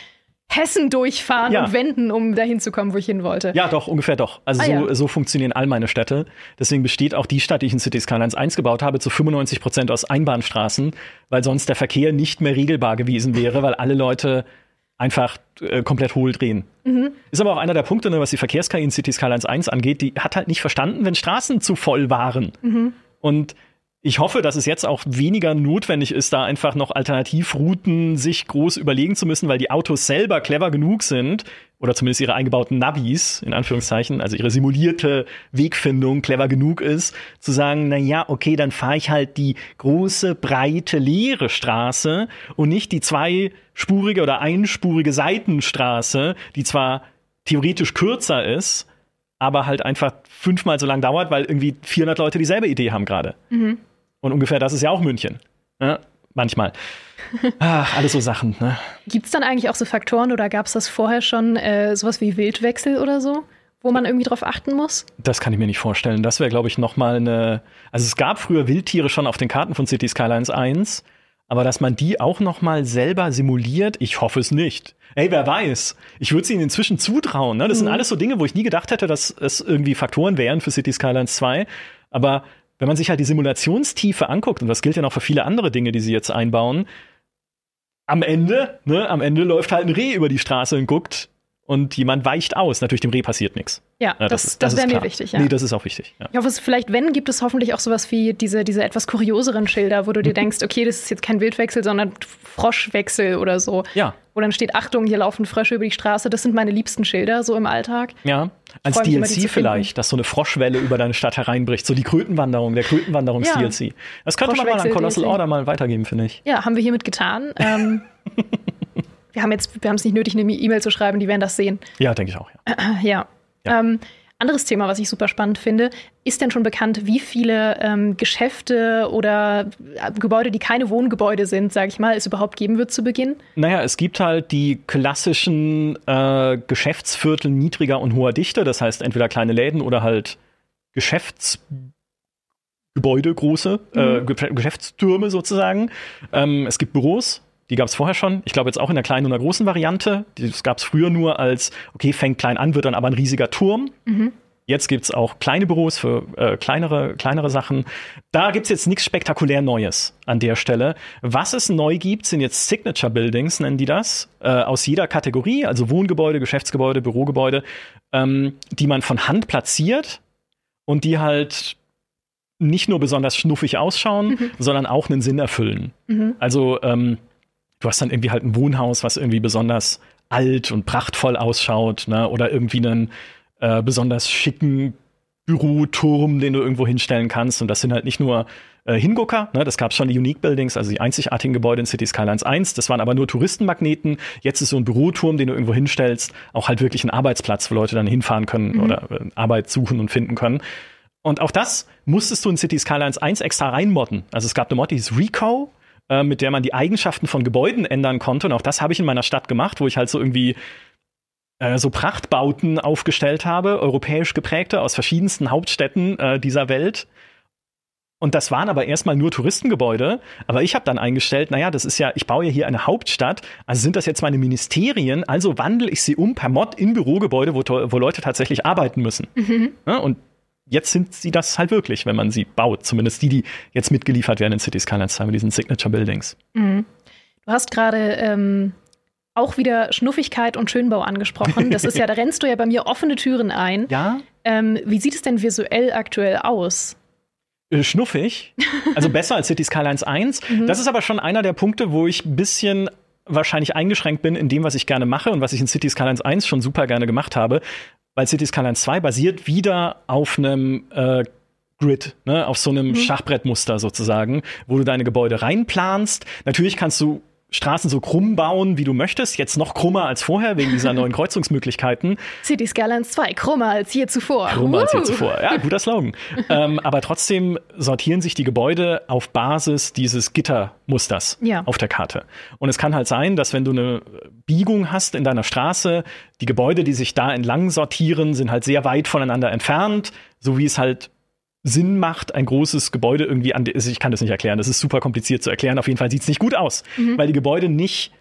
Hessen durchfahren Ja. und wenden, um dahin zu kommen, wo ich hin wollte. Ja, doch, ungefähr doch. Also Ah, so, ja. so funktionieren all meine Städte. Deswegen besteht auch die Stadt, die ich in City Skylines 1 gebaut habe, zu 95 Prozent aus Einbahnstraßen, weil sonst der Verkehr nicht mehr regelbar gewesen wäre, weil alle Leute einfach äh, komplett hohl drehen. Mhm. Ist aber auch einer der Punkte, ne, was die Verkehrs-KI in City Skylines 1 angeht, die hat halt nicht verstanden, wenn Straßen zu voll waren. Mhm. Und ich hoffe, dass es jetzt auch weniger notwendig ist, da einfach noch Alternativrouten sich groß überlegen zu müssen, weil die Autos selber clever genug sind, oder zumindest ihre eingebauten Navis, in Anführungszeichen, also ihre simulierte Wegfindung clever genug ist, zu sagen, na ja, okay, dann fahre ich halt die große, breite, leere Straße und nicht die zweispurige oder einspurige Seitenstraße, die zwar theoretisch kürzer ist, aber halt einfach fünfmal so lang dauert, weil irgendwie 400 Leute dieselbe Idee haben gerade. Und ungefähr das ist ja auch München. Ja, manchmal. Ach, alles so Sachen. Ne? Gibt es dann eigentlich auch so Faktoren oder gab es das vorher schon, äh, sowas wie Wildwechsel oder so, wo man irgendwie drauf achten muss? Das kann ich mir nicht vorstellen. Das wäre, glaube ich, noch mal eine. Also es gab früher Wildtiere schon auf den Karten von City Skylines 1, aber dass man die auch noch mal selber simuliert, ich hoffe es nicht. Ey, wer weiß? Ich würde es ihnen inzwischen zutrauen. Ne? Das sind alles so Dinge, wo ich nie gedacht hätte, dass es irgendwie Faktoren wären für City Skylines 2. Aber wenn man sich halt die Simulationstiefe anguckt, und das gilt ja noch für viele andere Dinge, die sie jetzt einbauen, am Ende, ne, am Ende läuft halt ein Reh über die Straße und guckt und jemand weicht aus. Natürlich dem Reh passiert nichts. Ja, Ja, das, ist- das, ist wäre mir wichtig, ja. Nee, das ist auch wichtig. Ja. ich hoffe, es vielleicht, wenn, gibt es hoffentlich auch sowas wie diese, diese etwas kurioseren Schilder, wo du dir denkst, okay, das ist jetzt kein Wildwechsel, sondern Froschwechsel oder so. Ja. Wo dann steht, Achtung, hier laufen Frösche über die Straße. Das sind meine liebsten Schilder so im Alltag. Ja, als DLC vielleicht, dass so eine Froschwelle über deine Stadt hereinbricht. So die Krötenwanderung, der Krötenwanderungs-DLC. Das könnte man mal an Colossal DLC. Order mal weitergeben, finde ich. Ja, haben wir hiermit getan. Ähm, wir haben jetzt, wir haben es nicht nötig, eine E-Mail zu schreiben, die werden das sehen. Ja, denke ich auch. Ja. Ja. Ja. Ähm, anderes Thema, was ich super spannend finde, ist denn schon bekannt, wie viele ähm, Geschäfte oder äh, Gebäude, die keine Wohngebäude sind, sage ich mal, es überhaupt geben wird zu Beginn? Naja, es gibt halt die klassischen äh, Geschäftsviertel niedriger und hoher Dichte. Das heißt entweder kleine Läden oder halt Geschäftsgebäude, große äh, Ge- Geschäftstürme sozusagen. Ähm, es gibt Büros. Die gab es vorher schon. Ich glaube jetzt auch in der kleinen und der großen Variante. Das gab es früher nur als, okay, fängt klein an, wird dann aber ein riesiger Turm. Jetzt gibt es auch kleine Büros für äh, kleinere, kleinere Sachen. Da gibt es jetzt nichts spektakulär Neues an der Stelle. Was es neu gibt, sind jetzt Signature Buildings, nennen die das, äh, aus jeder Kategorie, also Wohngebäude, Geschäftsgebäude, Bürogebäude, ähm, die man von Hand platziert und die halt nicht nur besonders schnuffig ausschauen, sondern auch einen Sinn erfüllen. Also ähm, du hast dann irgendwie halt ein Wohnhaus, was irgendwie besonders alt und prachtvoll ausschaut, ne? oder irgendwie einen äh, besonders schicken Büroturm, den du irgendwo hinstellen kannst. Und das sind halt nicht nur äh, Hingucker, ne? das gab es schon die Unique Buildings, also die einzigartigen Gebäude in City Skylines 1. Das waren aber nur Touristenmagneten. Jetzt ist so ein Büroturm, den du irgendwo hinstellst, auch halt wirklich ein Arbeitsplatz, wo Leute dann hinfahren können oder äh, Arbeit suchen und finden können. Und auch das musstest du in City Skylines 1 extra reinmodden. Also es gab eine Mod, die hieß Reco, äh, mit der man die Eigenschaften von Gebäuden ändern konnte. Und auch das habe ich in meiner Stadt gemacht, wo ich halt so irgendwie äh, so Prachtbauten aufgestellt habe, europäisch geprägte aus verschiedensten Hauptstädten äh, dieser Welt. Und das waren aber erstmal nur Touristengebäude. Aber ich habe dann eingestellt, naja, das ist ja, ich baue ja hier eine Hauptstadt, also sind das jetzt meine Ministerien, also wandle ich sie um per Mod in Bürogebäude, wo, wo Leute tatsächlich arbeiten müssen. Mhm. Ja, und jetzt sind sie das halt wirklich, wenn man sie baut. Zumindest die, die jetzt mitgeliefert werden in City Skylines 2 mit diesen Signature Buildings. Mhm. Du hast gerade ähm, auch wieder Schnuffigkeit und Schönbau angesprochen. Das ist ja, da rennst du ja bei mir offene Türen ein. Ja. Ähm, wie sieht es denn visuell aktuell aus? Äh, schnuffig, also besser als City Skylines 1. Mhm. Das ist aber schon einer der Punkte, wo ich ein bisschen wahrscheinlich eingeschränkt bin in dem, was ich gerne mache und was ich in City Skylines 1 schon super gerne gemacht habe, weil City Skylines 2 basiert wieder auf einem äh, Grid, ne, auf so einem mhm. Schachbrettmuster sozusagen, wo du deine Gebäude reinplanst. Natürlich kannst du Straßen so krumm bauen, wie du möchtest. Jetzt noch krummer als vorher, wegen dieser neuen Kreuzungsmöglichkeiten. City Skylines 2, krummer als je zuvor. Krummer uh. als je zuvor. Ja, guter Slogan. ähm, aber trotzdem sortieren sich die Gebäude auf Basis dieses Gittermusters ja. auf der Karte. Und es kann halt sein, dass wenn du eine Biegung hast in deiner Straße, die Gebäude, die sich da entlang sortieren, sind halt sehr weit voneinander entfernt, so wie es halt Sinn macht, ein großes Gebäude irgendwie an. Ich kann das nicht erklären, das ist super kompliziert zu erklären. Auf jeden Fall sieht es nicht gut aus, mhm. weil die Gebäude nicht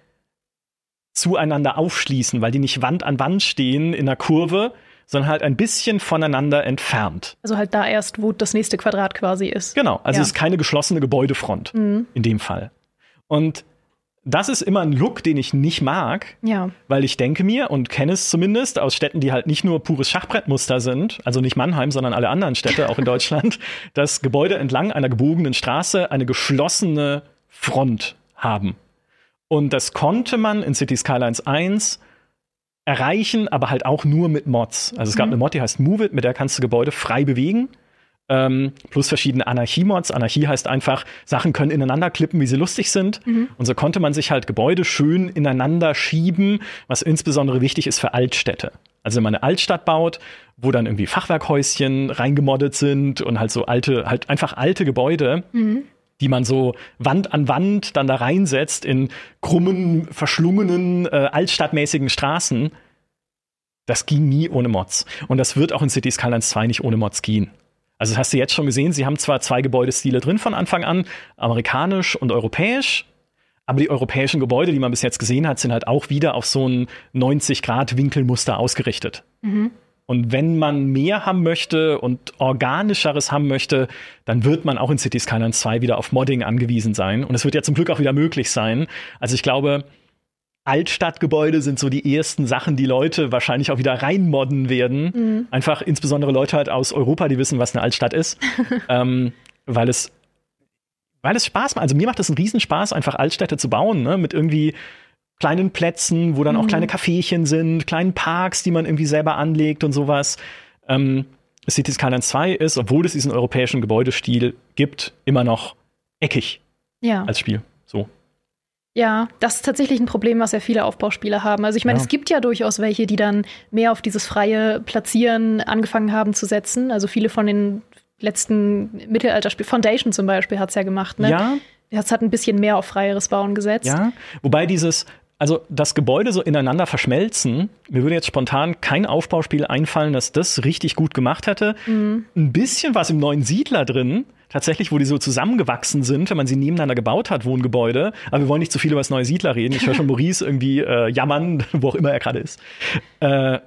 zueinander aufschließen, weil die nicht Wand an Wand stehen in einer Kurve, sondern halt ein bisschen voneinander entfernt. Also halt da erst, wo das nächste Quadrat quasi ist. Genau, also ja. es ist keine geschlossene Gebäudefront mhm. in dem Fall. Und das ist immer ein Look, den ich nicht mag, ja. weil ich denke mir und kenne es zumindest aus Städten, die halt nicht nur pures Schachbrettmuster sind, also nicht Mannheim, sondern alle anderen Städte auch in Deutschland, dass Gebäude entlang einer gebogenen Straße eine geschlossene Front haben. Und das konnte man in City Skylines 1 erreichen, aber halt auch nur mit Mods. Also es gab mhm. eine Mod, die heißt Move It, mit der kannst du Gebäude frei bewegen ähm, plus verschiedene Anarchie-Mods. Anarchie heißt einfach, Sachen können ineinander klippen, wie sie lustig sind. Mhm. Und so konnte man sich halt Gebäude schön ineinander schieben, was insbesondere wichtig ist für Altstädte. Also wenn man eine Altstadt baut, wo dann irgendwie Fachwerkhäuschen reingemoddet sind und halt so alte, halt einfach alte Gebäude, mhm. die man so Wand an Wand dann da reinsetzt in krummen, verschlungenen, äh, altstadtmäßigen Straßen. Das ging nie ohne Mods. Und das wird auch in City Skylines 2 nicht ohne Mods gehen. Also das hast du jetzt schon gesehen, sie haben zwar zwei Gebäudestile drin von Anfang an, amerikanisch und europäisch, aber die europäischen Gebäude, die man bis jetzt gesehen hat, sind halt auch wieder auf so ein 90-Grad-Winkelmuster ausgerichtet. Mhm. Und wenn man mehr haben möchte und organischeres haben möchte, dann wird man auch in Cities Skylines 2 wieder auf Modding angewiesen sein. Und es wird ja zum Glück auch wieder möglich sein. Also ich glaube, Altstadtgebäude sind so die ersten Sachen, die Leute wahrscheinlich auch wieder reinmodden werden. Mhm. Einfach insbesondere Leute halt aus Europa, die wissen, was eine Altstadt ist. ähm, weil es weil es Spaß macht. Also mir macht es einen Riesenspaß, einfach Altstädte zu bauen, ne? mit irgendwie kleinen Plätzen, wo dann auch mhm. kleine Caféchen sind, kleinen Parks, die man irgendwie selber anlegt und sowas. Ähm, Cities Skylines 2 ist, obwohl es diesen europäischen Gebäudestil gibt, immer noch eckig ja. als Spiel. Ja, das ist tatsächlich ein Problem, was ja viele Aufbauspiele haben. Also ich meine, ja. es gibt ja durchaus welche, die dann mehr auf dieses freie Platzieren angefangen haben zu setzen. Also viele von den letzten Mittelalterspielen, Foundation zum Beispiel hat es ja gemacht, ne? Ja. Das hat ein bisschen mehr auf freieres Bauen gesetzt. Ja, wobei dieses, also das Gebäude so ineinander verschmelzen, mir würde jetzt spontan kein Aufbauspiel einfallen, das das richtig gut gemacht hätte. Mhm. Ein bisschen was im neuen Siedler drin, tatsächlich, wo die so zusammengewachsen sind, wenn man sie nebeneinander gebaut hat, Wohngebäude. Aber wir wollen nicht zu viel über das neue Siedler reden. Ich höre schon Maurice irgendwie äh, jammern, wo auch immer er gerade ist. Äh,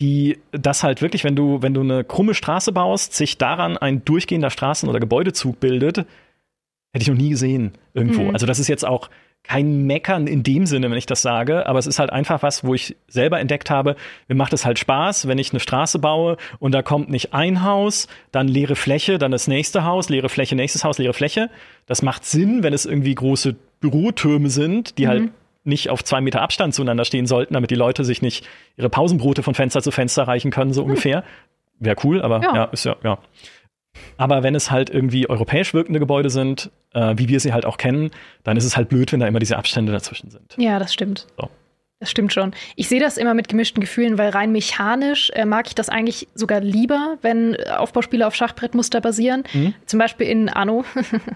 die das halt wirklich, wenn du, wenn du eine krumme Straße baust, sich daran ein durchgehender Straßen- oder Gebäudezug bildet, hätte ich noch nie gesehen irgendwo. Mhm. Also das ist jetzt auch kein Meckern in dem Sinne, wenn ich das sage, aber es ist halt einfach was, wo ich selber entdeckt habe, mir macht es halt Spaß, wenn ich eine Straße baue und da kommt nicht ein Haus, dann leere Fläche, dann das nächste Haus, leere Fläche, nächstes Haus, leere Fläche. Das macht Sinn, wenn es irgendwie große Bürotürme sind, die halt mhm. halt nicht auf zwei Meter Abstand zueinander stehen sollten, damit die Leute sich nicht ihre Pausenbrote von Fenster zu Fenster reichen können, so mhm. ungefähr. Wäre cool, aber ja. ja, ist ja, ja. Aber wenn es halt irgendwie europäisch wirkende Gebäude sind, äh, wie wir sie halt auch kennen, dann ist es halt blöd, wenn da immer diese Abstände dazwischen sind. Ja, das stimmt. So. Das stimmt schon. Ich sehe das immer mit gemischten Gefühlen, weil rein mechanisch äh, mag ich das eigentlich sogar lieber, wenn Aufbauspiele auf Schachbrettmuster basieren. Mhm. Zum Beispiel in Anno.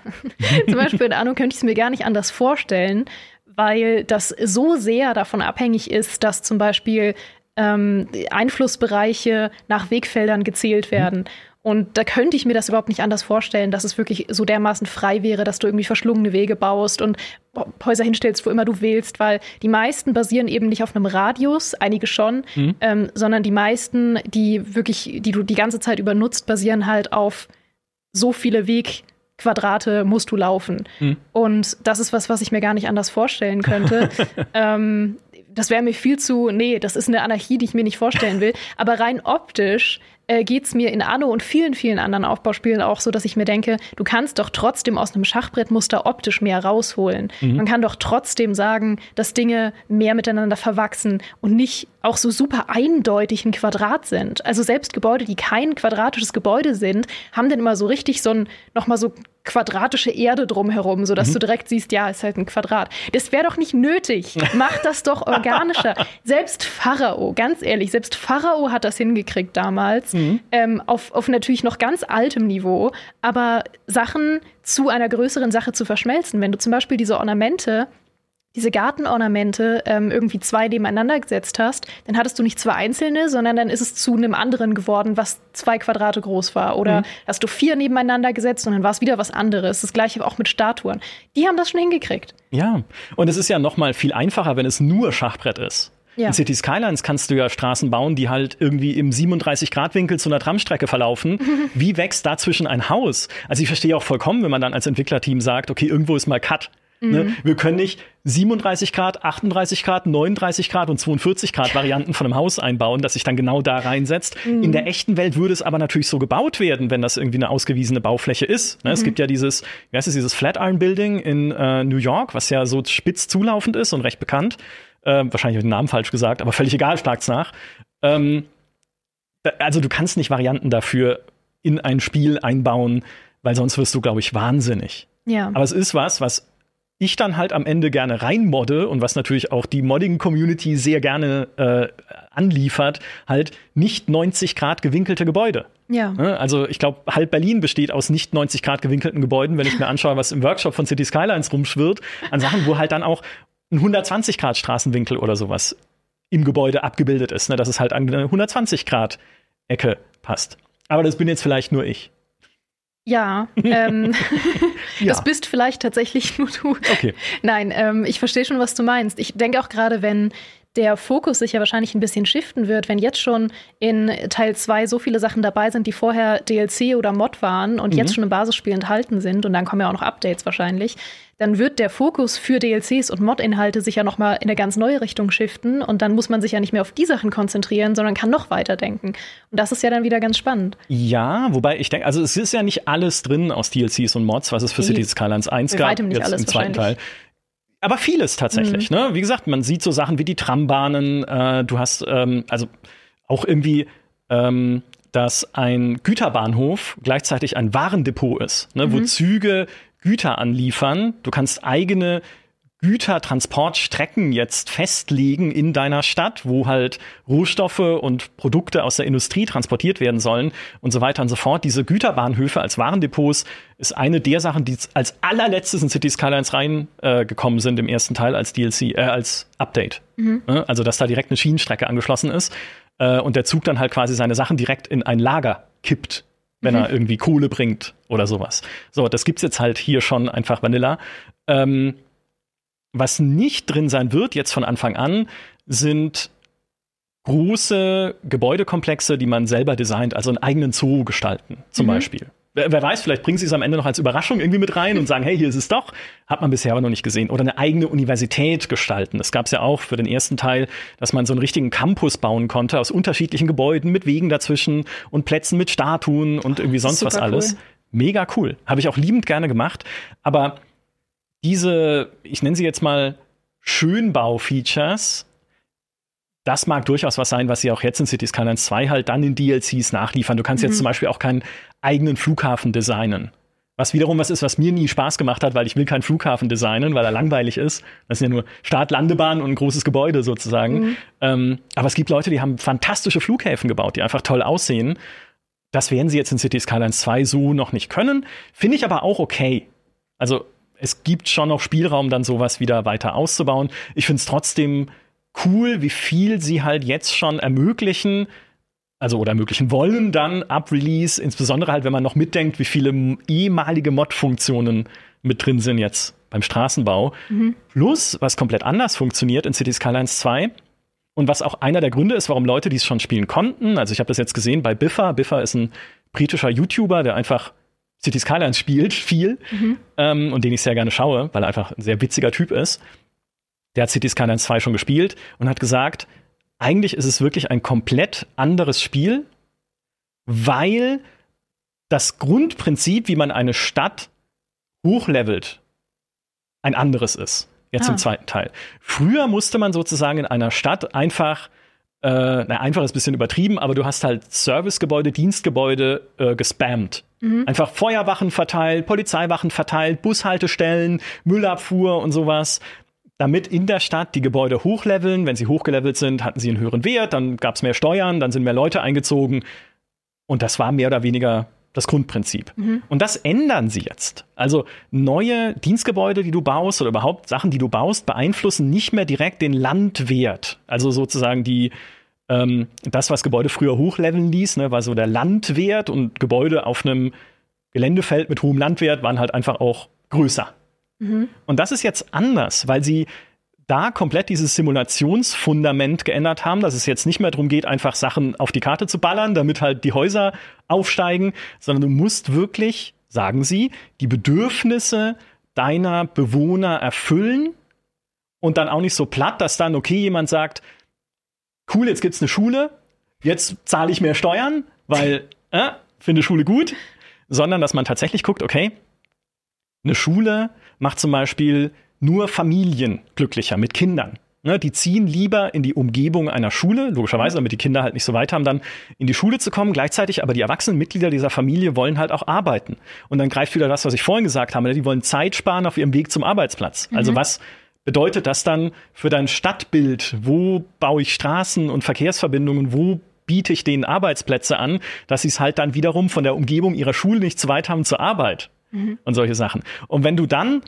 Zum Beispiel in Anno könnte ich es mir gar nicht anders vorstellen, weil das so sehr davon abhängig ist, dass zum Beispiel ähm, Einflussbereiche nach Wegfeldern gezählt werden. Mhm. Und da könnte ich mir das überhaupt nicht anders vorstellen, dass es wirklich so dermaßen frei wäre, dass du irgendwie verschlungene Wege baust und Häuser hinstellst, wo immer du willst, weil die meisten basieren eben nicht auf einem Radius, einige schon, mhm. ähm, sondern die meisten, die wirklich, die du die ganze Zeit über nutzt, basieren halt auf so viele Wegquadrate musst du laufen. Mhm. Und das ist was, was ich mir gar nicht anders vorstellen könnte. ähm, das wäre mir viel zu, nee, das ist eine Anarchie, die ich mir nicht vorstellen will. Aber rein optisch äh, geht es mir in Anno und vielen, vielen anderen Aufbauspielen auch so, dass ich mir denke, du kannst doch trotzdem aus einem Schachbrettmuster optisch mehr rausholen. Mhm. Man kann doch trotzdem sagen, dass Dinge mehr miteinander verwachsen und nicht auch so super eindeutig ein Quadrat sind. Also selbst Gebäude, die kein quadratisches Gebäude sind, haben dann immer so richtig so ein, nochmal so quadratische Erde drumherum, sodass mhm. du direkt siehst, ja, ist halt ein Quadrat. Das wäre doch nicht nötig. Mach das doch organischer. selbst Pharao, ganz ehrlich, selbst Pharao hat das hingekriegt damals, mhm. ähm, auf, auf natürlich noch ganz altem Niveau, aber Sachen zu einer größeren Sache zu verschmelzen. Wenn du zum Beispiel diese Ornamente diese Gartenornamente ähm, irgendwie zwei nebeneinander gesetzt hast, dann hattest du nicht zwei einzelne, sondern dann ist es zu einem anderen geworden, was zwei Quadrate groß war. Oder mhm. hast du vier nebeneinander gesetzt und dann war es wieder was anderes. Das gleiche auch mit Statuen. Die haben das schon hingekriegt. Ja, und es ist ja noch mal viel einfacher, wenn es nur Schachbrett ist. Ja. In City Skylines kannst du ja Straßen bauen, die halt irgendwie im 37-Grad-Winkel zu einer Tramstrecke verlaufen. Wie wächst dazwischen ein Haus? Also ich verstehe auch vollkommen, wenn man dann als Entwicklerteam sagt, okay, irgendwo ist mal Cut. Ne? Mhm. Wir können nicht 37 Grad, 38 Grad, 39 Grad und 42 Grad Varianten von einem Haus einbauen, das sich dann genau da reinsetzt. Mhm. In der echten Welt würde es aber natürlich so gebaut werden, wenn das irgendwie eine ausgewiesene Baufläche ist. Ne? Mhm. Es gibt ja dieses, wie heißt es, dieses Flatiron Building in äh, New York, was ja so spitz zulaufend ist und recht bekannt. Äh, wahrscheinlich habe ich den Namen falsch gesagt, aber völlig egal, schlagt's nach. Ähm, also du kannst nicht Varianten dafür in ein Spiel einbauen, weil sonst wirst du, glaube ich, wahnsinnig. Ja. Aber es ist was, was ich dann halt am Ende gerne reinmodde und was natürlich auch die Modding-Community sehr gerne äh, anliefert, halt nicht 90 Grad gewinkelte Gebäude. Ja. Ne? Also ich glaube, halb Berlin besteht aus nicht 90 Grad gewinkelten Gebäuden, wenn ich mir anschaue, was im Workshop von City Skylines rumschwirrt, an Sachen, wo halt dann auch ein 120 Grad Straßenwinkel oder sowas im Gebäude abgebildet ist, ne? dass es halt an eine 120 Grad Ecke passt. Aber das bin jetzt vielleicht nur ich. Ja, ähm, ja, das bist vielleicht tatsächlich nur du. Okay. Nein, ähm, ich verstehe schon, was du meinst. Ich denke auch gerade, wenn der Fokus sich ja wahrscheinlich ein bisschen shiften wird, wenn jetzt schon in Teil 2 so viele Sachen dabei sind, die vorher DLC oder Mod waren und mhm. jetzt schon im Basisspiel enthalten sind und dann kommen ja auch noch Updates wahrscheinlich, dann wird der Fokus für DLCs und Mod-Inhalte sich ja nochmal in eine ganz neue Richtung shiften und dann muss man sich ja nicht mehr auf die Sachen konzentrieren, sondern kann noch weiter denken. Und das ist ja dann wieder ganz spannend. Ja, wobei ich denke, also es ist ja nicht alles drin aus DLCs und Mods, was es für Cities Skylines 1 gab, jetzt alles, im zweiten Teil. Aber vieles tatsächlich, mhm. ne? Wie gesagt, man sieht so Sachen wie die Trambahnen, äh, du hast ähm, also auch irgendwie ähm, dass ein Güterbahnhof gleichzeitig ein Warendepot ist, ne, mhm. wo Züge Güter anliefern. Du kannst eigene Gütertransportstrecken jetzt festlegen in deiner Stadt, wo halt Rohstoffe und Produkte aus der Industrie transportiert werden sollen und so weiter und so fort. Diese Güterbahnhöfe als Warendepots ist eine der Sachen, die als allerletztes in City Skylines reingekommen äh, sind im ersten Teil als DLC, äh, als Update. Mhm. Also, dass da direkt eine Schienenstrecke angeschlossen ist äh, und der Zug dann halt quasi seine Sachen direkt in ein Lager kippt wenn mhm. er irgendwie Kohle bringt oder sowas. So, das gibt's jetzt halt hier schon einfach Vanilla. Ähm, was nicht drin sein wird, jetzt von Anfang an, sind große Gebäudekomplexe, die man selber designt, also einen eigenen Zoo gestalten, zum mhm. Beispiel. Wer, wer, weiß, vielleicht bringen sie es am Ende noch als Überraschung irgendwie mit rein und sagen, hey, hier ist es doch. Hat man bisher aber noch nicht gesehen. Oder eine eigene Universität gestalten. Das gab es ja auch für den ersten Teil, dass man so einen richtigen Campus bauen konnte aus unterschiedlichen Gebäuden mit Wegen dazwischen und Plätzen mit Statuen und irgendwie sonst was alles. Cool. Mega cool. Habe ich auch liebend gerne gemacht. Aber diese, ich nenne sie jetzt mal Schönbau-Features, das mag durchaus was sein, was sie auch jetzt in Cities Skylines 2 halt dann in DLCs nachliefern. Du kannst mhm. jetzt zum Beispiel auch keinen eigenen Flughafen designen. Was wiederum was ist, was mir nie Spaß gemacht hat, weil ich will keinen Flughafen designen, weil er langweilig ist. Das sind ja nur Start-Landebahn und ein großes Gebäude sozusagen. Mhm. Ähm, aber es gibt Leute, die haben fantastische Flughäfen gebaut, die einfach toll aussehen. Das werden sie jetzt in Cities Skylines 2 so noch nicht können. Finde ich aber auch okay. Also es gibt schon noch Spielraum, dann sowas wieder weiter auszubauen. Ich finde es trotzdem cool, wie viel sie halt jetzt schon ermöglichen. also oder ermöglichen wollen dann ab Release, insbesondere halt, wenn man noch mitdenkt, wie viele ehemalige Mod-Funktionen mit drin sind jetzt beim Straßenbau. Mhm. Plus, was komplett anders funktioniert in City Skylines 2 und was auch einer der Gründe ist, warum Leute dies schon spielen konnten. Also ich habe das jetzt gesehen bei Biffa. Biffa ist ein britischer YouTuber, der einfach City Skylines spielt, viel, mhm. ähm, und den ich sehr gerne schaue, weil er einfach ein sehr witziger Typ ist. Der hat City Skylines 2 schon gespielt und hat gesagt, eigentlich ist es wirklich ein komplett anderes Spiel, weil das Grundprinzip, wie man eine Stadt hochlevelt, ein anderes ist. Jetzt ah. im zweiten Teil. Früher musste man sozusagen in einer Stadt einfach, äh, na, einfach ist ein bisschen übertrieben, aber du hast halt Servicegebäude, Dienstgebäude äh, gespammt. Mhm. Einfach Feuerwachen verteilt, Polizeiwachen verteilt, Bushaltestellen, Müllabfuhr und sowas damit in der Stadt die Gebäude hochleveln. Wenn sie hochgelevelt sind, hatten sie einen höheren Wert, dann gab es mehr Steuern, dann sind mehr Leute eingezogen. Und das war mehr oder weniger das Grundprinzip. Mhm. Und das ändern sie jetzt. Also neue Dienstgebäude, die du baust oder überhaupt Sachen, die du baust, beeinflussen nicht mehr direkt den Landwert. Also sozusagen die, ähm, das, was Gebäude früher hochleveln ließ, ne, war so der Landwert und Gebäude auf einem Geländefeld mit hohem Landwert waren halt einfach auch größer. Mhm. Und das ist jetzt anders, weil sie da komplett dieses Simulationsfundament geändert haben, dass es jetzt nicht mehr darum geht, einfach Sachen auf die Karte zu ballern, damit halt die Häuser aufsteigen, sondern du musst wirklich, sagen sie, die Bedürfnisse deiner Bewohner erfüllen und dann auch nicht so platt, dass dann, okay, jemand sagt, cool, jetzt gibt's eine Schule, jetzt zahle ich mehr Steuern, weil, äh, finde Schule gut, sondern dass man tatsächlich guckt, okay, eine Schule macht zum Beispiel nur Familien glücklicher mit Kindern. Ne, die ziehen lieber in die Umgebung einer Schule, logischerweise, damit die Kinder halt nicht so weit haben, dann in die Schule zu kommen. Gleichzeitig aber die erwachsenen Mitglieder dieser Familie wollen halt auch arbeiten. Und dann greift wieder das, was ich vorhin gesagt habe. Ne, die wollen Zeit sparen auf ihrem Weg zum Arbeitsplatz. Mhm. Also was bedeutet das dann für dein Stadtbild? Wo baue ich Straßen und Verkehrsverbindungen? Wo biete ich denen Arbeitsplätze an, dass sie es halt dann wiederum von der Umgebung ihrer Schule nicht zu weit haben zur Arbeit? mhm. und solche Sachen. Und wenn du dann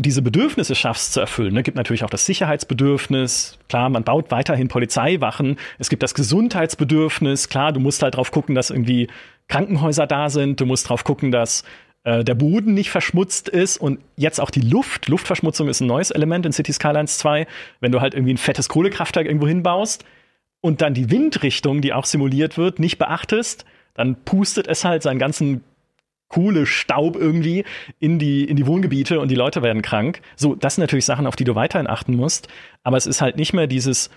diese Bedürfnisse schaffst zu erfüllen. Ne? gibt natürlich auch das Sicherheitsbedürfnis. Klar, man baut weiterhin Polizeiwachen. Es gibt das Gesundheitsbedürfnis. Klar, du musst halt drauf gucken, dass irgendwie Krankenhäuser da sind. Du musst drauf gucken, dass äh, der Boden nicht verschmutzt ist und jetzt auch die Luft. Luftverschmutzung ist ein neues Element in City Skylines 2. Wenn du halt irgendwie ein fettes Kohlekraftwerk irgendwo hinbaust und dann die Windrichtung, die auch simuliert wird, nicht beachtest, dann pustet es halt seinen ganzen coole Staub irgendwie in die, in die Wohngebiete und die Leute werden krank. So, das sind natürlich Sachen, auf die du weiterhin achten musst. Aber es ist halt nicht mehr dieses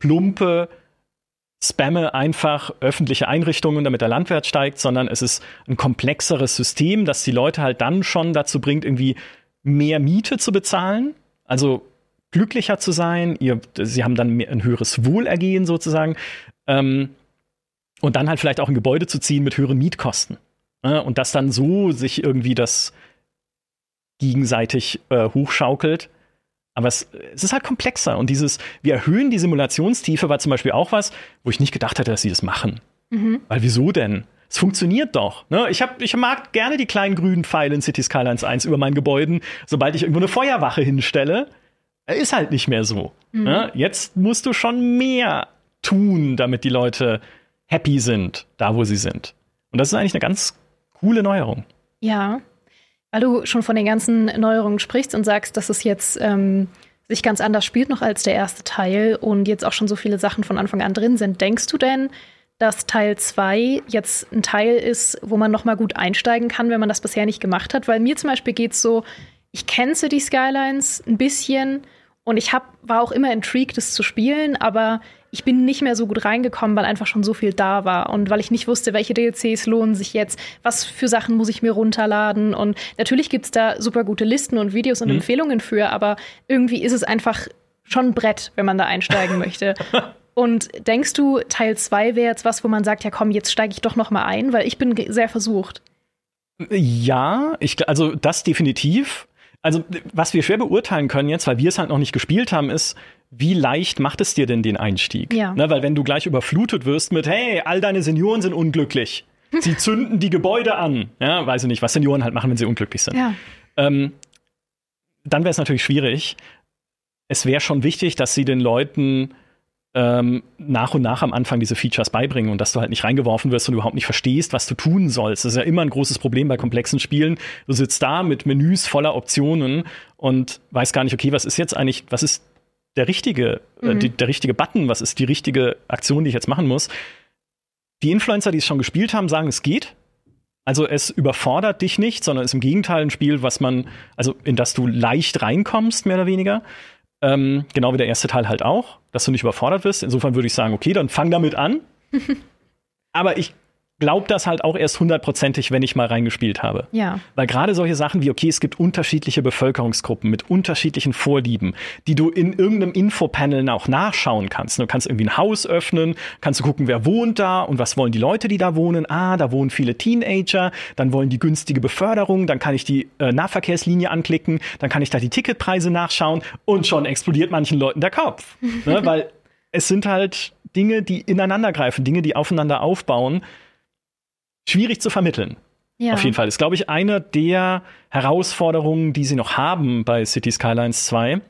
plumpe, spamme einfach öffentliche Einrichtungen, damit der Landwert steigt, sondern es ist ein komplexeres System, das die Leute halt dann schon dazu bringt, irgendwie mehr Miete zu bezahlen. Also glücklicher zu sein. Ihr, sie haben dann mehr, ein höheres Wohlergehen sozusagen. Ähm, und dann halt vielleicht auch ein Gebäude zu ziehen mit höheren Mietkosten. Ne? Und dass dann so sich irgendwie das gegenseitig äh, hochschaukelt. Aber es, es, ist halt komplexer. Und dieses, wir erhöhen die Simulationstiefe, war zum Beispiel auch was, wo ich nicht gedacht hätte, dass sie das machen. Mhm. Weil wieso denn? Es funktioniert doch. Ne? Ich, hab, ich mag gerne die kleinen grünen Pfeile in City Skylines 1 über meinen Gebäuden, sobald ich irgendwo eine Feuerwache hinstelle. Ist halt nicht mehr so. Mhm. Ne? Jetzt musst du schon mehr tun, damit die Leute happy sind, da wo sie sind. Und das ist eigentlich eine ganz coole Neuerung. Ja, weil du schon von den ganzen Neuerungen sprichst und sagst, dass es jetzt ähm, sich ganz anders spielt noch als der erste Teil und jetzt auch schon so viele Sachen von Anfang an drin sind. Denkst du denn, dass Teil 2 jetzt ein Teil ist, wo man noch mal gut einsteigen kann, wenn man das bisher nicht gemacht hat? Weil mir zum Beispiel geht es so, ich kenne City Skylines ein bisschen und ich hab, war auch immer intrigued, das zu spielen, aber ich bin nicht mehr so gut reingekommen, weil einfach schon so viel da war und weil ich nicht wusste, welche DLCs lohnen sich jetzt, was für Sachen muss ich mir runterladen. Und natürlich gibt es da super gute Listen und Videos und mhm. Empfehlungen für, aber irgendwie ist es einfach schon ein Brett, wenn man da einsteigen möchte. Und denkst du, Teil 2 wäre jetzt was, wo man sagt, ja komm, jetzt steige ich doch noch mal ein, weil ich bin sehr versucht. Ja, ich, also das definitiv. Also was wir schwer beurteilen können jetzt, weil wir es halt noch nicht gespielt haben, ist, wie leicht macht es dir denn den Einstieg? Ja. Ne, weil wenn du gleich überflutet wirst mit, hey, all deine Senioren sind unglücklich. Sie zünden die Gebäude an. Ja, weiß ich nicht, was Senioren halt machen, wenn sie unglücklich sind. Ja. Ähm, dann wäre es natürlich schwierig. Es wäre schon wichtig, dass sie den Leuten ähm, nach und nach am Anfang diese Features beibringen und dass du halt nicht reingeworfen wirst und überhaupt nicht verstehst, was du tun sollst. Das ist ja immer ein großes Problem bei komplexen Spielen. Du sitzt da mit Menüs voller Optionen und weißt gar nicht, okay, was ist jetzt eigentlich, was ist der richtige, äh, mhm. äh, die, der richtige Button, was ist die richtige Aktion, die ich jetzt machen muss. Die Influencer, die es schon gespielt haben, sagen, es geht. Also es überfordert dich nicht, sondern es ist im Gegenteil ein Spiel, was man, also in das du leicht reinkommst, mehr oder weniger. Ähm, genau wie der erste Teil halt auch, dass du nicht überfordert wirst. Insofern würde ich sagen, okay, dann fang damit an. Aber ich glaube das halt auch erst hundertprozentig, wenn ich mal reingespielt habe. Ja. Weil gerade solche Sachen wie, okay, es gibt unterschiedliche Bevölkerungsgruppen mit unterschiedlichen Vorlieben, die du in irgendeinem Infopanel auch nachschauen kannst. Du kannst irgendwie ein Haus öffnen, kannst du gucken, wer wohnt da und was wollen die Leute, die da wohnen. Ah, da wohnen viele Teenager, dann wollen die günstige Beförderung, dann kann ich die äh, Nahverkehrslinie anklicken, dann kann ich da die Ticketpreise nachschauen und schon explodiert manchen Leuten der Kopf. ne? Weil es sind halt Dinge, die ineinander greifen, Dinge, die aufeinander aufbauen schwierig zu vermitteln. Ja. Auf jeden Fall. Ist, glaube ich, eine der Herausforderungen, die sie noch haben bei City Skylines 2.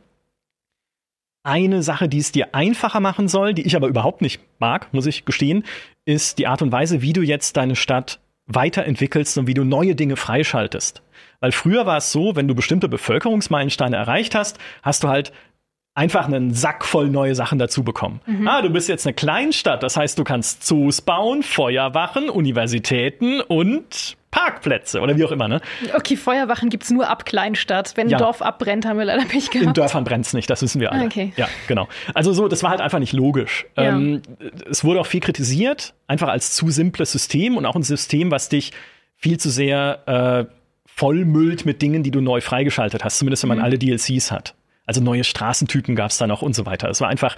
Eine Sache, die es dir einfacher machen soll, die ich aber überhaupt nicht mag, muss ich gestehen, ist die Art und Weise, wie du jetzt deine Stadt weiterentwickelst und wie du neue Dinge freischaltest. Weil früher war es so, wenn du bestimmte Bevölkerungsmeilensteine erreicht hast, hast du halt einfach einen Sack voll neue Sachen dazu bekommen. Mhm. Ah, du bist jetzt eine Kleinstadt, das heißt, du kannst Zoos bauen, Feuerwachen, Universitäten und Parkplätze oder wie auch immer, ne? Okay, Feuerwachen gibt's nur ab Kleinstadt. Wenn ein Dorf abbrennt, haben wir leider Pech gehabt. In Dörfern brennt's nicht, das wissen wir alle. Okay. Ja, genau. Also so, das war halt einfach nicht logisch. Ja. Ähm, es wurde auch viel kritisiert, einfach als zu simples System und auch ein System, was dich viel zu sehr äh, vollmüllt mit Dingen, die du neu freigeschaltet hast, zumindest wenn man mhm. alle DLCs hat. Also neue Straßentypen gab es da noch und so weiter. Es war einfach,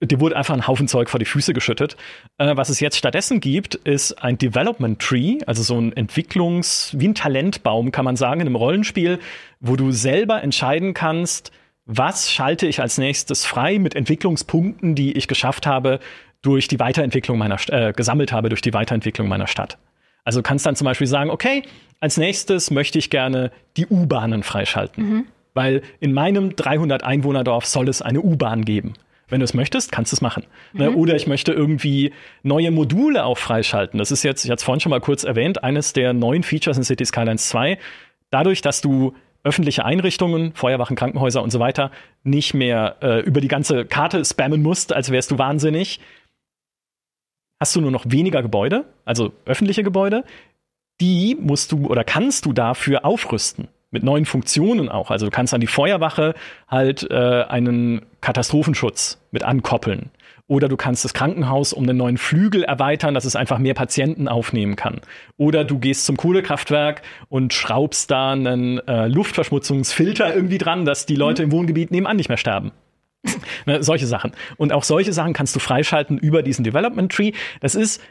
dir wurde einfach ein Haufen Zeug vor die Füße geschüttet. Äh, was es jetzt stattdessen gibt, ist ein Development Tree, also so ein Entwicklungs-, wie ein Talentbaum, kann man sagen, in einem Rollenspiel, wo du selber entscheiden kannst, was schalte ich als nächstes frei mit Entwicklungspunkten, die ich geschafft habe durch die Weiterentwicklung meiner, äh, gesammelt habe durch die Weiterentwicklung meiner Stadt. Also du kannst dann zum Beispiel sagen, okay, als nächstes möchte ich gerne die U-Bahnen freischalten. Mhm weil in meinem 300 Einwohnerdorf soll es eine U-Bahn geben. Wenn du es möchtest, kannst du es machen. Ne? Mhm. Oder ich möchte irgendwie neue Module auch freischalten. Das ist jetzt, ich hatte es vorhin schon mal kurz erwähnt, eines der neuen Features in City Skylines 2. Dadurch, dass du öffentliche Einrichtungen, Feuerwachen, Krankenhäuser und so weiter nicht mehr äh, über die ganze Karte spammen musst, als wärst du wahnsinnig, hast du nur noch weniger Gebäude, also öffentliche Gebäude. Die musst du oder kannst du dafür aufrüsten mit neuen Funktionen auch. Also du kannst an die Feuerwache halt äh, einen Katastrophenschutz mit ankoppeln. Oder du kannst das Krankenhaus um einen neuen Flügel erweitern, dass es einfach mehr Patienten aufnehmen kann. Oder du gehst zum Kohlekraftwerk und schraubst da einen äh, Luftverschmutzungsfilter irgendwie dran, dass die Leute mhm. im Wohngebiet nebenan nicht mehr sterben. ne, solche Sachen. Und auch solche Sachen kannst du freischalten über diesen Development Tree. Das ist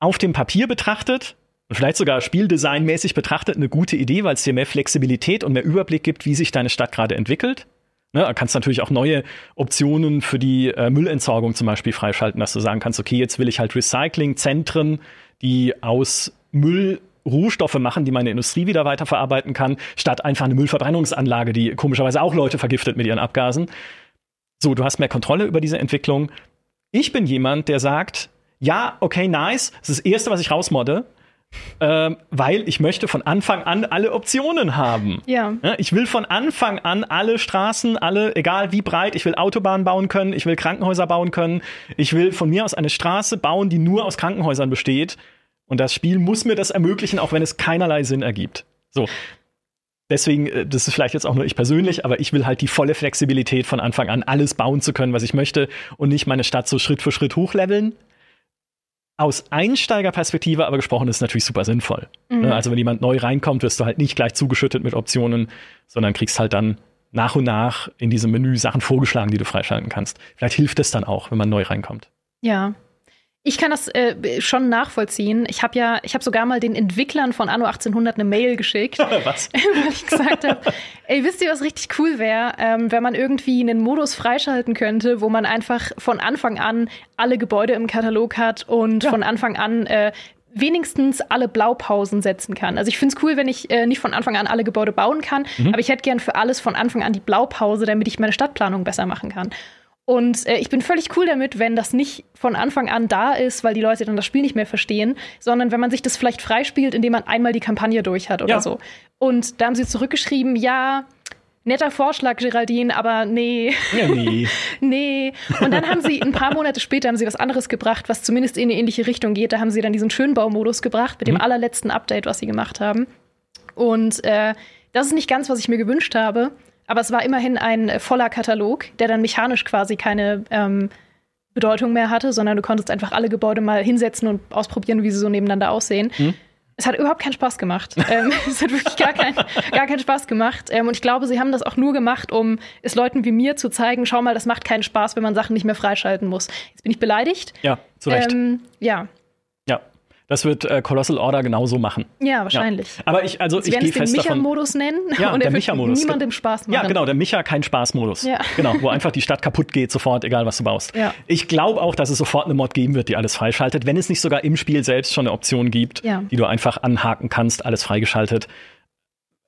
auf dem Papier betrachtet vielleicht sogar spieldesignmäßig betrachtet eine gute Idee, weil es dir mehr Flexibilität und mehr Überblick gibt, wie sich deine Stadt gerade entwickelt. Ne, du kannst natürlich auch neue Optionen für die äh, Müllentsorgung zum Beispiel freischalten, dass du sagen kannst, okay, jetzt will ich halt Recyclingzentren, die aus Müll Rohstoffe machen, die meine Industrie wieder weiterverarbeiten kann, statt einfach eine Müllverbrennungsanlage, die komischerweise auch Leute vergiftet mit ihren Abgasen. So, du hast mehr Kontrolle über diese Entwicklung. Ich bin jemand, der sagt, ja, okay, nice, das ist das Erste, was ich rausmodde, ähm, weil ich möchte von Anfang an alle Optionen haben. Ja. Ich will von Anfang an alle Straßen, alle, egal wie breit, ich will Autobahnen bauen können, ich will Krankenhäuser bauen können, ich will von mir aus eine Straße bauen, die nur aus Krankenhäusern besteht. Und das Spiel muss mir das ermöglichen, auch wenn es keinerlei Sinn ergibt. So. Deswegen, äh, das ist vielleicht jetzt auch nur ich persönlich, aber ich will halt die volle Flexibilität von Anfang an, alles bauen zu können, was ich möchte und nicht meine Stadt so Schritt für Schritt hochleveln, aus Einsteigerperspektive aber gesprochen ist natürlich super sinnvoll. Mhm. Ne, also wenn jemand neu reinkommt, wirst du halt nicht gleich zugeschüttet mit Optionen, sondern kriegst halt dann nach und nach in diesem Menü Sachen vorgeschlagen, die du freischalten kannst. Vielleicht hilft es dann auch, wenn man neu reinkommt. Ja, ich kann das äh, schon nachvollziehen. Ich habe ja, ich habe sogar mal den Entwicklern von Anno 1800 eine Mail geschickt, was? weil ich gesagt habe, ey, wisst ihr, was richtig cool wäre, ähm, wenn man irgendwie einen Modus freischalten könnte, wo man einfach von Anfang an alle Gebäude im Katalog hat und ja. von Anfang an äh, wenigstens alle Blaupausen setzen kann. Also ich finde es cool, wenn ich äh, nicht von Anfang an alle Gebäude bauen kann, mhm. aber ich hätte gern für alles von Anfang an die Blaupause, damit ich meine Stadtplanung besser machen kann. Und äh, ich bin völlig cool damit, wenn das nicht von Anfang an da ist, weil die Leute dann das Spiel nicht mehr verstehen, sondern wenn man sich das vielleicht freispielt, indem man einmal die Kampagne durch hat oder Ja. so. Und da haben sie zurückgeschrieben, ja, netter Vorschlag, Geraldine, aber nee, Ja, nee. nee. Und dann haben sie ein paar Monate später haben sie was anderes gebracht, was zumindest in eine ähnliche Richtung geht. Da haben sie dann diesen Schönbaumodus gebracht mit dem Mhm. allerletzten Update, was sie gemacht haben. Und äh, das ist nicht ganz, was ich mir gewünscht habe, aber es war immerhin ein äh, voller Katalog, der dann mechanisch quasi keine ähm, Bedeutung mehr hatte, sondern du konntest einfach alle Gebäude mal hinsetzen und ausprobieren, wie sie so nebeneinander aussehen. Mhm. Es hat überhaupt keinen Spaß gemacht. ähm, es hat wirklich gar, kein, gar keinen Spaß gemacht. Ähm, und ich glaube, sie haben das auch nur gemacht, um es Leuten wie mir zu zeigen, schau mal, das macht keinen Spaß, wenn man Sachen nicht mehr freischalten muss. Jetzt bin ich beleidigt. Ja, zu Recht. Ähm, ja. Das wird äh, Colossal Order genauso machen. ja, wahrscheinlich. Aber ich, also Sie ich gehe es den fest davon. Micha-Modus nennen Ja, und der er wird Micha-Modus. niemandem Spaß machen. Ja, genau, der Micha kein Spaßmodus. Ja. Genau, wo einfach die Stadt kaputt geht sofort, egal was du baust. Ja. Ich glaube auch, dass es sofort eine Mod geben wird, die alles freischaltet, wenn es nicht sogar im Spiel selbst schon eine Option gibt, Ja. die du einfach anhaken kannst, alles freigeschaltet,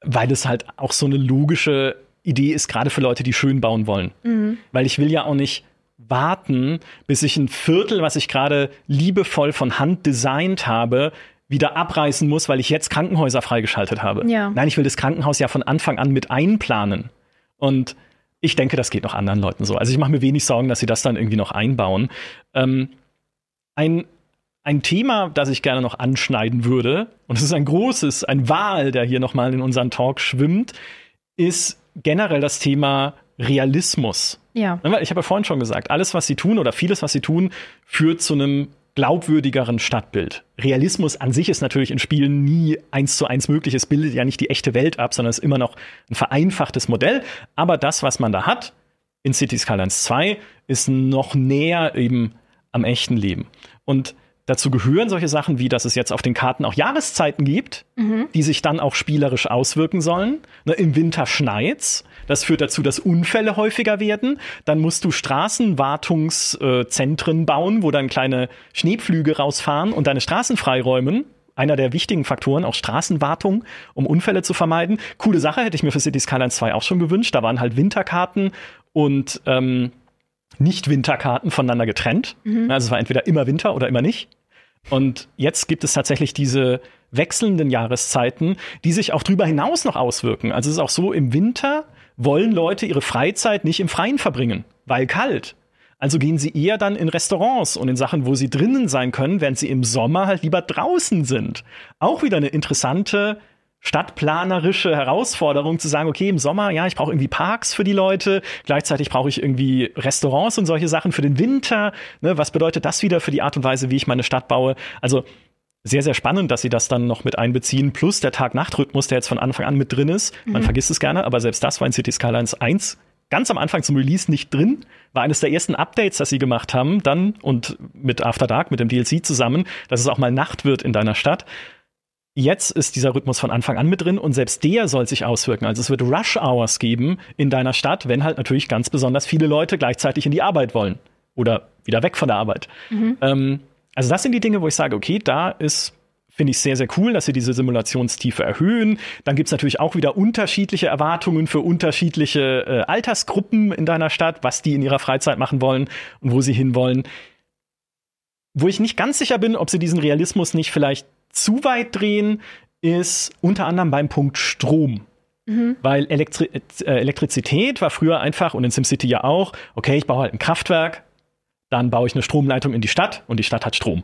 weil es halt auch so eine logische Idee ist, gerade für Leute, die schön bauen wollen. Mhm. Weil ich will ja auch nicht warten, bis ich ein Viertel, was ich gerade liebevoll von Hand designt habe, wieder abreißen muss, weil ich jetzt Krankenhäuser freigeschaltet habe. Ja. Nein, ich will das Krankenhaus ja von Anfang an mit einplanen. Und ich denke, das geht noch anderen Leuten so. Also ich mache mir wenig Sorgen, dass sie das dann irgendwie noch einbauen. Ähm, ein, ein Thema, das ich gerne noch anschneiden würde, und es ist ein großes, ein Wal, der hier nochmal in unseren Talk schwimmt, ist generell das Thema Realismus. Ja. Ne, Ich habe ja vorhin schon gesagt, alles, was sie tun oder vieles, was sie tun, führt zu einem glaubwürdigeren Stadtbild. Realismus an sich ist natürlich in Spielen nie eins zu eins möglich. Es bildet ja nicht die echte Welt ab, sondern es ist immer noch ein vereinfachtes Modell. Aber das, was man da hat in Cities Skylines 2, ist noch näher eben am echten Leben. Und dazu gehören solche Sachen wie, dass es jetzt auf den Karten auch Jahreszeiten gibt, die sich dann auch spielerisch auswirken sollen. Ne, Im Winter schneit's. Das führt dazu, dass Unfälle häufiger werden. Dann musst du Straßenwartungszentren bauen, wo dann kleine Schneepflüge rausfahren und deine Straßen freiräumen. Einer der wichtigen Faktoren, auch Straßenwartung, um Unfälle zu vermeiden. Coole Sache, hätte ich mir für Cities Skylines 2 auch schon gewünscht. Da waren halt Winterkarten und ähm, nicht-Winterkarten voneinander getrennt. Also es war entweder immer Winter oder immer nicht. Und jetzt gibt es tatsächlich diese wechselnden Jahreszeiten, die sich auch darüber hinaus noch auswirken. Also es ist auch so, im Winter wollen Leute ihre Freizeit nicht im Freien verbringen, weil kalt. Also gehen sie eher dann in Restaurants und in Sachen, wo sie drinnen sein können, während sie im Sommer halt lieber draußen sind. Auch wieder eine interessante stadtplanerische Herausforderung zu sagen, okay, im Sommer, ja, ich brauche irgendwie Parks für die Leute, gleichzeitig brauche ich irgendwie Restaurants und solche Sachen für den Winter. Ne, was bedeutet das wieder für die Art und Weise, wie ich meine Stadt baue? Also sehr, sehr spannend, dass sie das dann noch mit einbeziehen, plus der Tag-Nacht-Rhythmus, der jetzt von Anfang an mit drin ist. Man vergisst es gerne, aber selbst das war in City Skylines 1 ganz am Anfang zum Release nicht drin. War eines der ersten Updates, das sie gemacht haben, dann und mit After Dark, mit dem DLC zusammen, dass es auch mal Nacht wird in deiner Stadt. Jetzt ist dieser Rhythmus von Anfang an mit drin und selbst der soll sich auswirken. Also es wird Rush Hours geben in deiner Stadt, wenn halt natürlich ganz besonders viele Leute gleichzeitig in die Arbeit wollen oder wieder weg von der Arbeit. Ähm, also das sind die Dinge, wo ich sage, okay, da ist finde ich sehr, sehr cool, dass sie diese Simulationstiefe erhöhen. Dann gibt es natürlich auch wieder unterschiedliche Erwartungen für unterschiedliche äh, Altersgruppen in deiner Stadt, was die in ihrer Freizeit machen wollen und wo sie hinwollen. Wo ich nicht ganz sicher bin, ob sie diesen Realismus nicht vielleicht zu weit drehen, ist unter anderem beim Punkt Strom. Weil Elektri äh, Elektrizität war früher einfach und in SimCity ja auch, okay, ich baue halt ein Kraftwerk, dann baue ich eine Stromleitung in die Stadt und die Stadt hat Strom.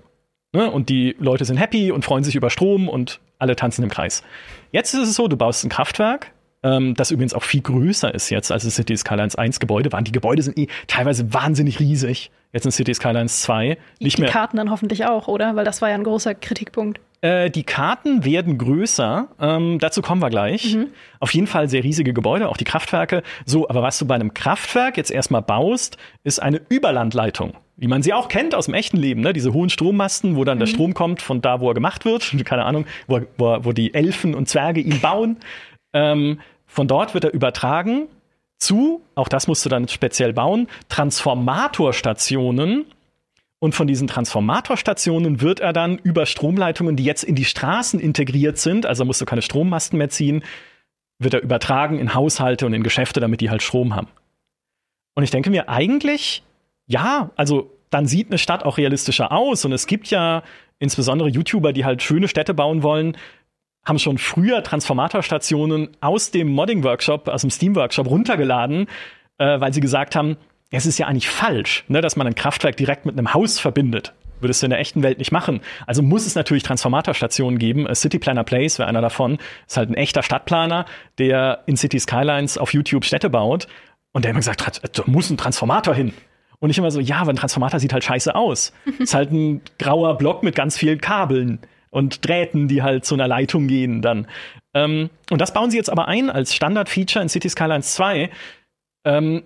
Ne? Und die Leute sind happy und freuen sich über Strom und alle tanzen im Kreis. Jetzt ist es so, du baust ein Kraftwerk, ähm, das übrigens auch viel größer ist jetzt, als es City Skylines 1 Gebäude waren. Die Gebäude sind eh teilweise wahnsinnig riesig. Jetzt in City Skylines 2. Die, Nicht die mehr. Karten dann hoffentlich auch, oder? Weil das war ja ein großer Kritikpunkt. Äh, die Karten werden größer. Ähm, dazu kommen wir gleich. Auf jeden Fall sehr riesige Gebäude, auch die Kraftwerke. So, aber was du bei einem Kraftwerk jetzt erstmal baust, ist eine Überlandleitung. Wie man sie auch kennt aus dem echten Leben, ne? Diese hohen Strommasten, wo dann der Strom kommt von da, wo er gemacht wird. Keine Ahnung, wo, wo, wo die Elfen und Zwerge ihn bauen. Ähm, von dort wird er übertragen zu, auch das musst du dann speziell bauen, Transformatorstationen. Und von diesen Transformatorstationen wird er dann über Stromleitungen, die jetzt in die Straßen integriert sind, also musst du keine Strommasten mehr ziehen, wird er übertragen in Haushalte und in Geschäfte, damit die halt Strom haben. Und ich denke mir eigentlich, ja, also dann sieht eine Stadt auch realistischer aus. Und es gibt ja insbesondere YouTuber, die halt schöne Städte bauen wollen, haben schon früher Transformatorstationen aus dem Modding-Workshop, aus dem Steam-Workshop runtergeladen, äh, weil sie gesagt haben, es ist ja eigentlich falsch, ne, dass man ein Kraftwerk direkt mit einem Haus verbindet. Würdest du in der echten Welt nicht machen. Also muss es natürlich Transformatorstationen geben. City Planner Place wäre einer davon. Ist halt ein echter Stadtplaner, der in City Skylines auf YouTube Städte baut. Und der immer gesagt hat, da muss ein Transformator hin. Und ich immer so, ja, aber ein Transformator sieht halt scheiße aus. ist halt ein grauer Block mit ganz vielen Kabeln und Drähten, die halt zu einer Leitung gehen dann. Ähm, und das bauen sie jetzt aber ein als Standard-Feature in City Skylines 2. Ähm,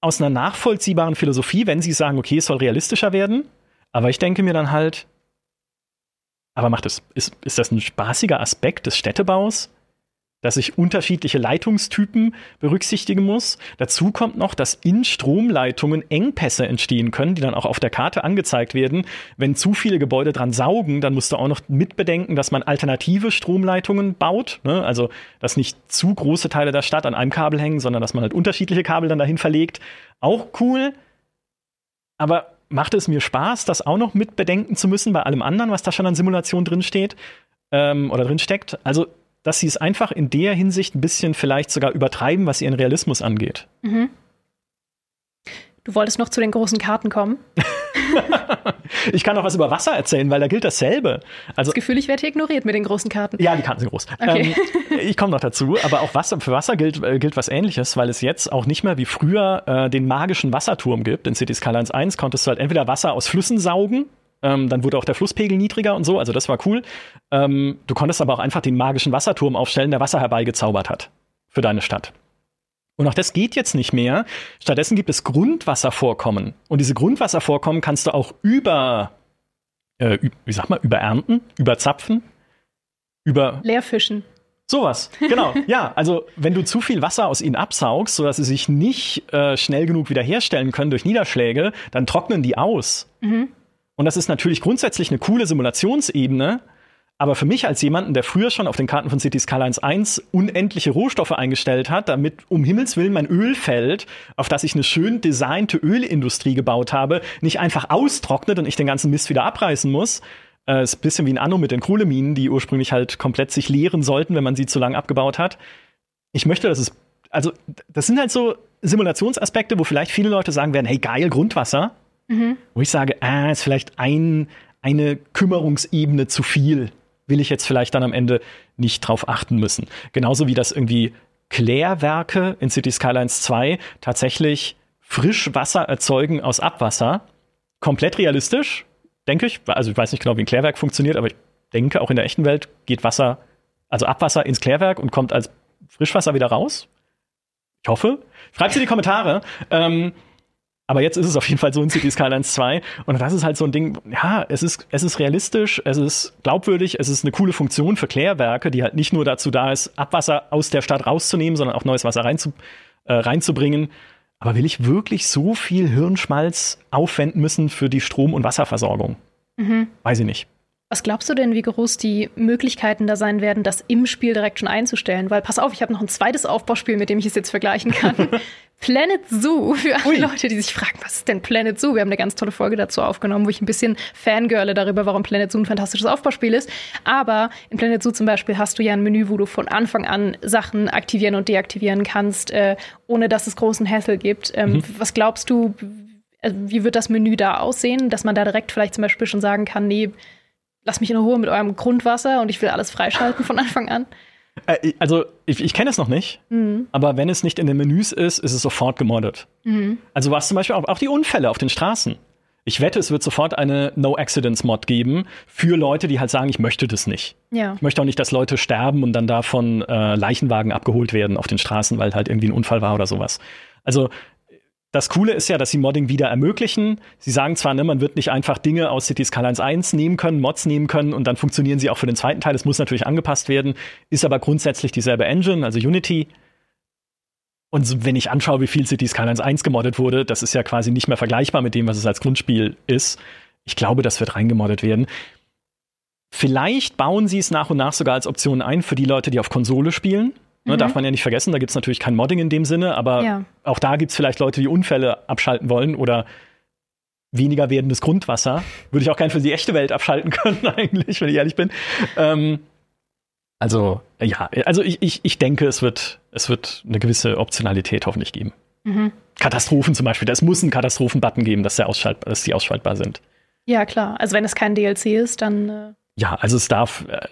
aus einer nachvollziehbaren Philosophie, wenn sie sagen, okay, es soll realistischer werden. Aber ich denke mir dann halt, aber macht es, ist, ist das ein spaßiger Aspekt des Städtebaus? Dass ich unterschiedliche Leitungstypen berücksichtigen muss. Dazu kommt noch, dass in Stromleitungen Engpässe entstehen können, die dann auch auf der Karte angezeigt werden. Wenn zu viele Gebäude dran saugen, dann musst du auch noch mitbedenken, dass man alternative Stromleitungen baut. Ne? Also, dass nicht zu große Teile der Stadt an einem Kabel hängen, sondern dass man halt unterschiedliche Kabel dann dahin verlegt. Auch cool. Aber macht es mir Spaß, das auch noch mitbedenken zu müssen bei allem anderen, was da schon an Simulation drinsteht ähm, oder drin steckt? Also dass sie es einfach in der Hinsicht ein bisschen vielleicht sogar übertreiben, was ihren Realismus angeht. Mhm. Du wolltest noch zu den großen Karten kommen. ich kann auch was über Wasser erzählen, weil da gilt dasselbe. Also, das Gefühl, ich werde hier ignoriert mit den großen Karten. Ja, die Karten sind groß. Okay. Ähm, ich komme noch dazu, aber auch Wasser, für Wasser gilt, äh, gilt was ähnliches, weil es jetzt auch nicht mehr wie früher äh, den magischen Wasserturm gibt. In City Skylines 1 konntest du halt entweder Wasser aus Flüssen saugen ähm, dann wurde auch der Flusspegel niedriger und so, also das war cool. Ähm, du konntest aber auch einfach den magischen Wasserturm aufstellen, der Wasser herbeigezaubert hat für deine Stadt. Und auch das geht jetzt nicht mehr. Stattdessen gibt es Grundwasservorkommen. Und diese Grundwasservorkommen kannst du auch über, äh, wie sag mal, überernten, überzapfen, über. Leerfischen. Sowas, genau. ja, also wenn du zu viel Wasser aus ihnen absaugst, sodass sie sich nicht äh, schnell genug wiederherstellen können durch Niederschläge, dann trocknen die aus. Mhm. Und das ist natürlich grundsätzlich eine coole Simulationsebene. Aber für mich als jemanden, der früher schon auf den Karten von City Skylines 1 unendliche Rohstoffe eingestellt hat, damit um Himmels Willen mein Ölfeld, auf das ich eine schön designte Ölindustrie gebaut habe, nicht einfach austrocknet und ich den ganzen Mist wieder abreißen muss. Äh, ist ein bisschen wie ein Anno mit den Kohleminen, die ursprünglich halt komplett sich leeren sollten, wenn man sie zu lang abgebaut hat. Ich möchte, dass es, also, das sind halt so Simulationsaspekte, wo vielleicht viele Leute sagen werden, hey, geil, Grundwasser. Mhm. Wo ich sage, ah, ist vielleicht ein, eine Kümmerungsebene zu viel. Will ich jetzt vielleicht dann am Ende nicht drauf achten müssen. Genauso wie das irgendwie Klärwerke in City Skylines 2 tatsächlich Frischwasser erzeugen aus Abwasser. Komplett realistisch, denke ich. Also ich weiß nicht genau, wie ein Klärwerk funktioniert, aber ich denke, auch in der echten Welt geht Wasser, also Abwasser ins Klärwerk und kommt als Frischwasser wieder raus. Ich hoffe. Schreibt in die Kommentare. Ähm, aber jetzt ist es auf jeden Fall so in City Skylines 2. Und das ist halt so ein Ding, ja, es ist, es ist realistisch, es ist glaubwürdig, es ist eine coole Funktion für Klärwerke, die halt nicht nur dazu da ist, Abwasser aus der Stadt rauszunehmen, sondern auch neues Wasser reinzu, äh, reinzubringen. Aber will ich wirklich so viel Hirnschmalz aufwenden müssen für die Strom- und Wasserversorgung? Mhm. Weiß ich nicht. Was glaubst du denn, wie groß die Möglichkeiten da sein werden, das im Spiel direkt schon einzustellen? Weil pass auf, ich habe noch ein zweites Aufbauspiel, mit dem ich es jetzt vergleichen kann. Planet Zoo, für alle Ui. Leute, die sich fragen, was ist denn Planet Zoo? Wir haben eine ganz tolle Folge dazu aufgenommen, wo ich ein bisschen fangirle darüber, warum Planet Zoo ein fantastisches Aufbauspiel ist. Aber in Planet Zoo zum Beispiel hast du ja ein Menü, wo du von Anfang an Sachen aktivieren und deaktivieren kannst, äh, ohne dass es großen Hassel gibt. Ähm, mhm. Was glaubst du, äh, wie wird das Menü da aussehen, dass man da direkt vielleicht zum Beispiel schon sagen kann, nee, lasst mich in Ruhe mit eurem Grundwasser und ich will alles freischalten von Anfang an? Äh, also, ich, ich kenne es noch nicht, mhm. aber wenn es nicht in den Menüs ist, ist es sofort gemoddet. Mhm. Also, was zum Beispiel auch, auch die Unfälle auf den Straßen. Ich wette, es wird sofort eine No-Accidents-Mod geben für Leute, die halt sagen, ich möchte das nicht. Ja. Ich möchte auch nicht, dass Leute sterben und dann davon äh, Leichenwagen abgeholt werden auf den Straßen, weil halt irgendwie ein Unfall war oder sowas. Also das Coole ist ja, dass sie Modding wieder ermöglichen. Sie sagen zwar, ne, man wird nicht einfach Dinge aus City Skylines 1 nehmen können, Mods nehmen können und dann funktionieren sie auch für den zweiten Teil. Das muss natürlich angepasst werden, ist aber grundsätzlich dieselbe Engine, also Unity. Und wenn ich anschaue, wie viel City Skylines 1 gemoddet wurde, das ist ja quasi nicht mehr vergleichbar mit dem, was es als Grundspiel ist. Ich glaube, das wird reingemoddet werden. Vielleicht bauen sie es nach und nach sogar als Option ein für die Leute, die auf Konsole spielen Ne, mhm. Darf man ja nicht vergessen, da gibt es natürlich kein Modding in dem Sinne, aber ja. auch da gibt es vielleicht Leute, die Unfälle abschalten wollen oder weniger werdendes Grundwasser. Würde ich auch gern für die echte Welt abschalten können, eigentlich, wenn ich ehrlich bin. Ähm, also, ja, also ich, ich, ich denke, es wird, es wird eine gewisse Optionalität hoffentlich geben. Mhm. Katastrophen zum Beispiel. Es muss einen Katastrophen-Button geben, dass, der dass die ausschaltbar sind. Ja, klar. Also wenn es kein DLC ist, dann. Äh ja, also es darf. Äh,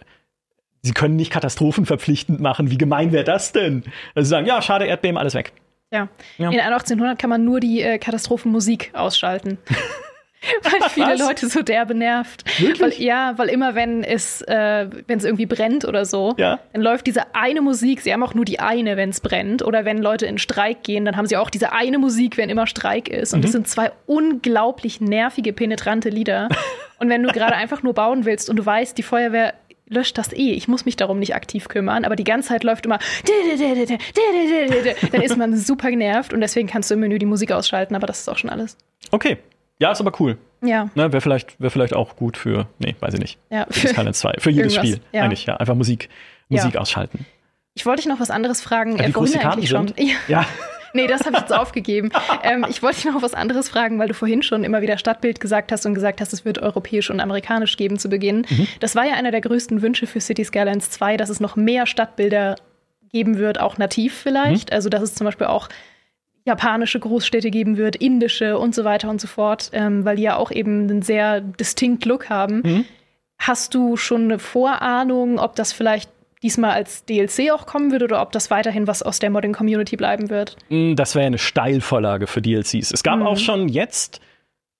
sie können nicht Katastrophen verpflichtend machen. Wie gemein wäre das denn? Also sie sagen, ja, schade, Erdbeben, alles weg. Ja. ja. In 1800 kann man nur die äh, Katastrophenmusik ausschalten. weil viele Was? Leute so derbe nervt. Wirklich? Weil, ja, weil immer wenn es, äh, wenn es irgendwie brennt oder so, ja. dann läuft diese eine Musik, sie haben auch nur die eine, wenn es brennt. Oder wenn Leute in Streik gehen, dann haben sie auch diese eine Musik, wenn immer Streik ist. Und mhm. das sind zwei unglaublich nervige, penetrante Lieder. und wenn du gerade einfach nur bauen willst und du weißt, die Feuerwehr löscht das eh. Ich muss mich darum nicht aktiv kümmern, aber die ganze Zeit läuft immer, dann ist man super genervt und deswegen kannst du im Menü die Musik ausschalten, aber das ist auch schon alles. Okay, ja, ist aber cool. Ja. Ne, Wäre vielleicht, wär vielleicht auch gut für, nee, weiß ich nicht. Ja, für, keine zwei. Für jedes Spiel. Ja. Eigentlich, ja. Einfach Musik, Musik ja. ausschalten. Ich wollte dich noch was anderes fragen. Ja, wie groß die eigentlich schon. Ja. ja. Nee, das habe ich jetzt aufgegeben. Ähm, ich wollte dich noch was anderes fragen, weil du vorhin schon immer wieder Stadtbild gesagt hast und gesagt hast, es wird europäisch und amerikanisch geben zu Beginn. Mhm. Das war ja einer der größten Wünsche für City Skylines 2, dass es noch mehr Stadtbilder geben wird, auch nativ vielleicht. Mhm. Also, dass es zum Beispiel auch japanische Großstädte geben wird, indische und so weiter und so fort, ähm, weil die ja auch eben einen sehr distinct Look haben. Mhm. Hast du schon eine Vorahnung, ob das vielleicht diesmal als DLC auch kommen wird oder ob das weiterhin was aus der Modding-Community bleiben wird? Mm, das wäre eine Steilvorlage für DLCs. Es gab mhm. auch schon jetzt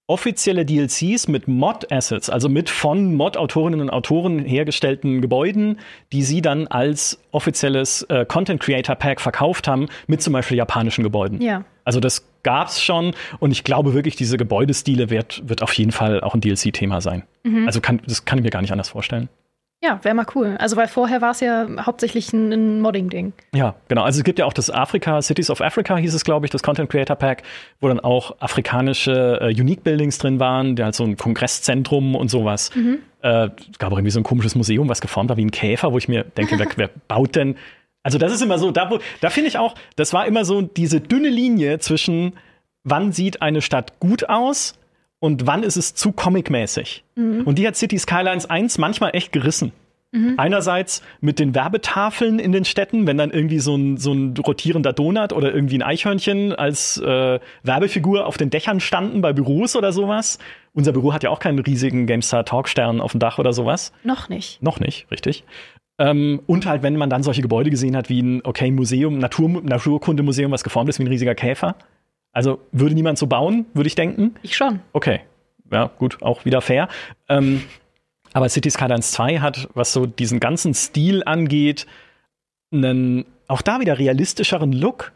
offizielle DLCs mit Mod-Assets, also mit von Mod-Autorinnen und Autoren hergestellten Gebäuden, die sie dann als offizielles äh, Content-Creator-Pack verkauft haben, mit zum Beispiel japanischen Gebäuden. Ja. Also das gab's schon und ich glaube wirklich, diese Gebäudestile wird, wird auf jeden Fall auch ein DLC-Thema sein. Mhm. Also kann, das kann ich mir gar nicht anders vorstellen. Ja, wäre mal cool. Also, weil vorher war es ja hauptsächlich ein, ein Modding-Ding. Ja, genau. Also, es gibt ja auch das Afrika, Cities of Africa hieß es, glaube ich, das Content Creator Pack, wo dann auch afrikanische äh, Unique Buildings drin waren, der halt so ein Kongresszentrum und sowas. Mhm. Äh, es gab auch irgendwie so ein komisches Museum, was geformt war wie ein Käfer, wo ich mir denke, wer, wer baut denn? Also, das ist immer so, da, da finde ich auch, das war immer so diese dünne Linie zwischen, wann sieht eine Stadt gut aus und wann ist es zu comicmäßig. Mhm. Und die hat City Skylines 1 manchmal echt gerissen. Mhm. Einerseits mit den Werbetafeln in den Städten, wenn dann irgendwie so ein, so ein rotierender Donut oder irgendwie ein Eichhörnchen als äh, Werbefigur auf den Dächern standen bei Büros oder sowas. Unser Büro hat ja auch keinen riesigen GameStar Talkstern auf dem Dach oder sowas. Noch nicht. Noch nicht, richtig. Ähm, und halt, wenn man dann solche Gebäude gesehen hat wie ein, okay, Museum, Natur, Naturkundemuseum, was geformt ist wie ein riesiger Käfer. Also würde niemand so bauen, würde ich denken? Ich schon. Okay. Ja, gut, auch wieder fair. Ähm, aber City Skylines 2 hat, was so diesen ganzen Stil angeht, einen auch da wieder realistischeren Look.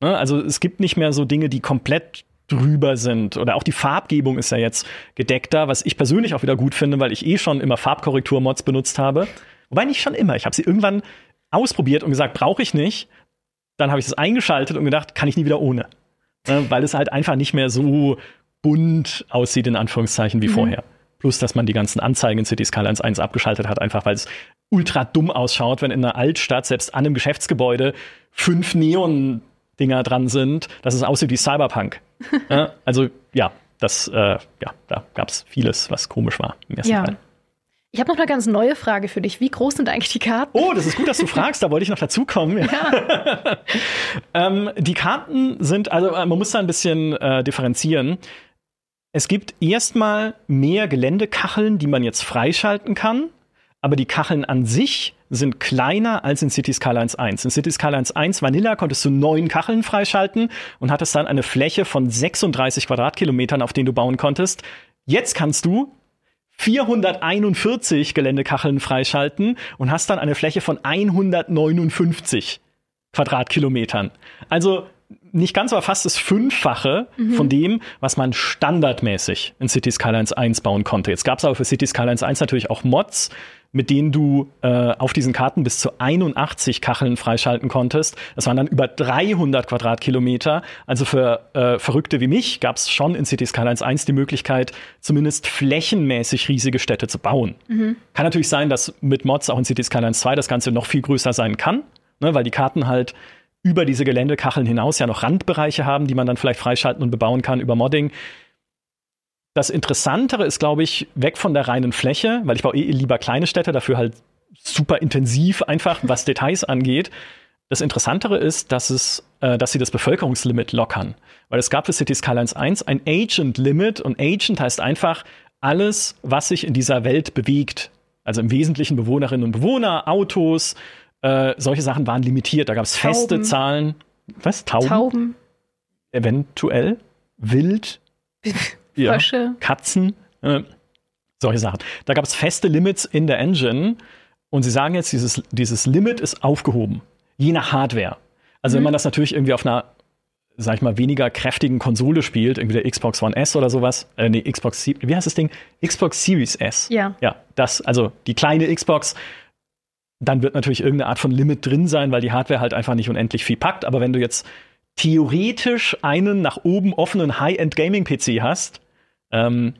Ne? Also es gibt nicht mehr so Dinge, die komplett drüber sind. Oder auch die Farbgebung ist ja jetzt gedeckter, was ich persönlich auch wieder gut finde, weil ich eh schon immer Farbkorrektur-Mods benutzt habe. Wobei nicht schon immer. Ich habe sie irgendwann ausprobiert und gesagt, brauche ich nicht. Dann habe ich es eingeschaltet und gedacht, kann ich nie wieder ohne ne, weil es halt einfach nicht mehr so bunt aussieht, in Anführungszeichen, wie mhm. vorher. Plus, dass man die ganzen Anzeigen in City Skylines 1 abgeschaltet hat, einfach weil es ultra dumm ausschaut, wenn in einer Altstadt, selbst an einem Geschäftsgebäude, fünf Neon-Dinger dran sind, dass es aussieht wie Cyberpunk. also, ja, das, äh, ja, da gab es vieles, was komisch war im ersten ja. Teil. Ich habe noch eine ganz neue Frage für dich. Wie groß sind eigentlich die Karten? Oh, das ist gut, dass du fragst. Da wollte ich noch dazukommen. Ja. ähm, die Karten sind, also äh, man muss da ein bisschen äh, differenzieren. Es gibt erstmal mehr Geländekacheln, die man jetzt freischalten kann. Aber die Kacheln an sich sind kleiner als in City Skylines 1. In City Skylines 1 Vanilla konntest du neun Kacheln freischalten und hattest dann eine Fläche von 36 Quadratkilometern, auf denen du bauen konntest. Jetzt kannst du 441 Geländekacheln freischalten und hast dann eine Fläche von 159 Quadratkilometern. Also nicht ganz, aber fast das Fünffache mhm. von dem, was man standardmäßig in City Skylines 1 bauen konnte. Jetzt gab es aber für City Skylines 1 natürlich auch Mods, mit denen du äh, auf diesen Karten bis zu 81 Kacheln freischalten konntest. Das waren dann über 300 Quadratkilometer. Also für äh, Verrückte wie mich gab es schon in City Skylines 1 die Möglichkeit, zumindest flächenmäßig riesige Städte zu bauen. Mhm. Kann natürlich sein, dass mit Mods auch in City Skylines 2 das Ganze noch viel größer sein kann ne, weil die Karten halt über diese Geländekacheln hinaus ja noch Randbereiche haben, die man dann vielleicht freischalten und bebauen kann über Modding. Das Interessantere ist, glaube ich, weg von der reinen Fläche, weil ich baue eh lieber kleine Städte, dafür halt super intensiv einfach, was Details angeht. Das Interessantere ist, dass, es, äh, dass sie das Bevölkerungslimit lockern. Weil es gab für City Skylines 1 ein Agent-Limit und Agent heißt einfach alles, was sich in dieser Welt bewegt. Also im Wesentlichen Bewohnerinnen und Bewohner, Autos, äh, solche Sachen waren limitiert. Da gab es feste Zahlen. Was? Tauben? Tauben. Eventuell. Wild. ja. Frösche. Katzen. Äh, solche Sachen. Da gab es feste Limits in der Engine. Und sie sagen jetzt, dieses, dieses Limit ist aufgehoben je nach Hardware. Also mhm. wenn man das natürlich irgendwie auf einer, sag ich mal, weniger kräftigen Konsole spielt, irgendwie der Xbox One S oder sowas, äh, nee, Xbox, wie heißt das Ding? Xbox Series S. Ja. Ja, das, also die kleine Xbox, dann wird natürlich irgendeine Art von Limit drin sein, weil die Hardware halt einfach nicht unendlich viel packt. Aber wenn du jetzt theoretisch einen nach oben offenen High-End-Gaming-PC hast, ähm,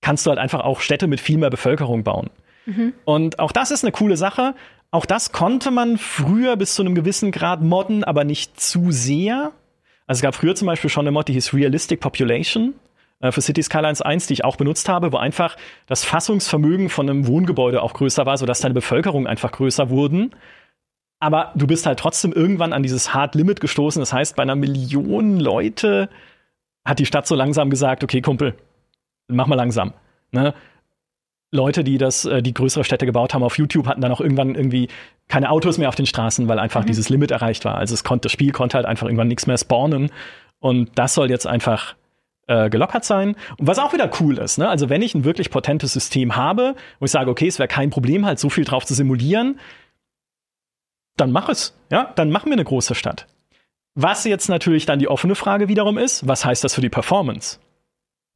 kannst du halt einfach auch Städte mit viel mehr Bevölkerung bauen. Mhm. Und auch das ist eine coole Sache. Auch das konnte man früher bis zu einem gewissen Grad modden, aber nicht zu sehr. Also es gab früher zum Beispiel schon eine Mod, die hieß Realistic Population äh, für City Skylines 1, die ich auch benutzt habe, wo einfach das Fassungsvermögen von einem Wohngebäude auch größer war, sodass deine Bevölkerung einfach größer wurden. Aber du bist halt trotzdem irgendwann an dieses Hard Limit gestoßen. Das heißt, bei einer Million Leute hat die Stadt so langsam gesagt, okay, Kumpel, mach mal langsam. Ne? Leute, die das, äh, die größere Städte gebaut haben auf YouTube, hatten dann auch irgendwann irgendwie keine Autos mehr auf den Straßen, weil einfach mhm. dieses Limit erreicht war. Also es konnte, das Spiel konnte halt einfach irgendwann nichts mehr spawnen. Und das soll jetzt einfach äh, gelockert sein. Und was auch wieder cool ist, ne? Also wenn ich ein wirklich potentes System habe, wo ich sage, okay, es wäre kein Problem, halt so viel drauf zu simulieren, dann mach es. Ja, dann machen wir eine große Stadt. Was jetzt natürlich dann die offene Frage wiederum ist, was heißt das für die Performance?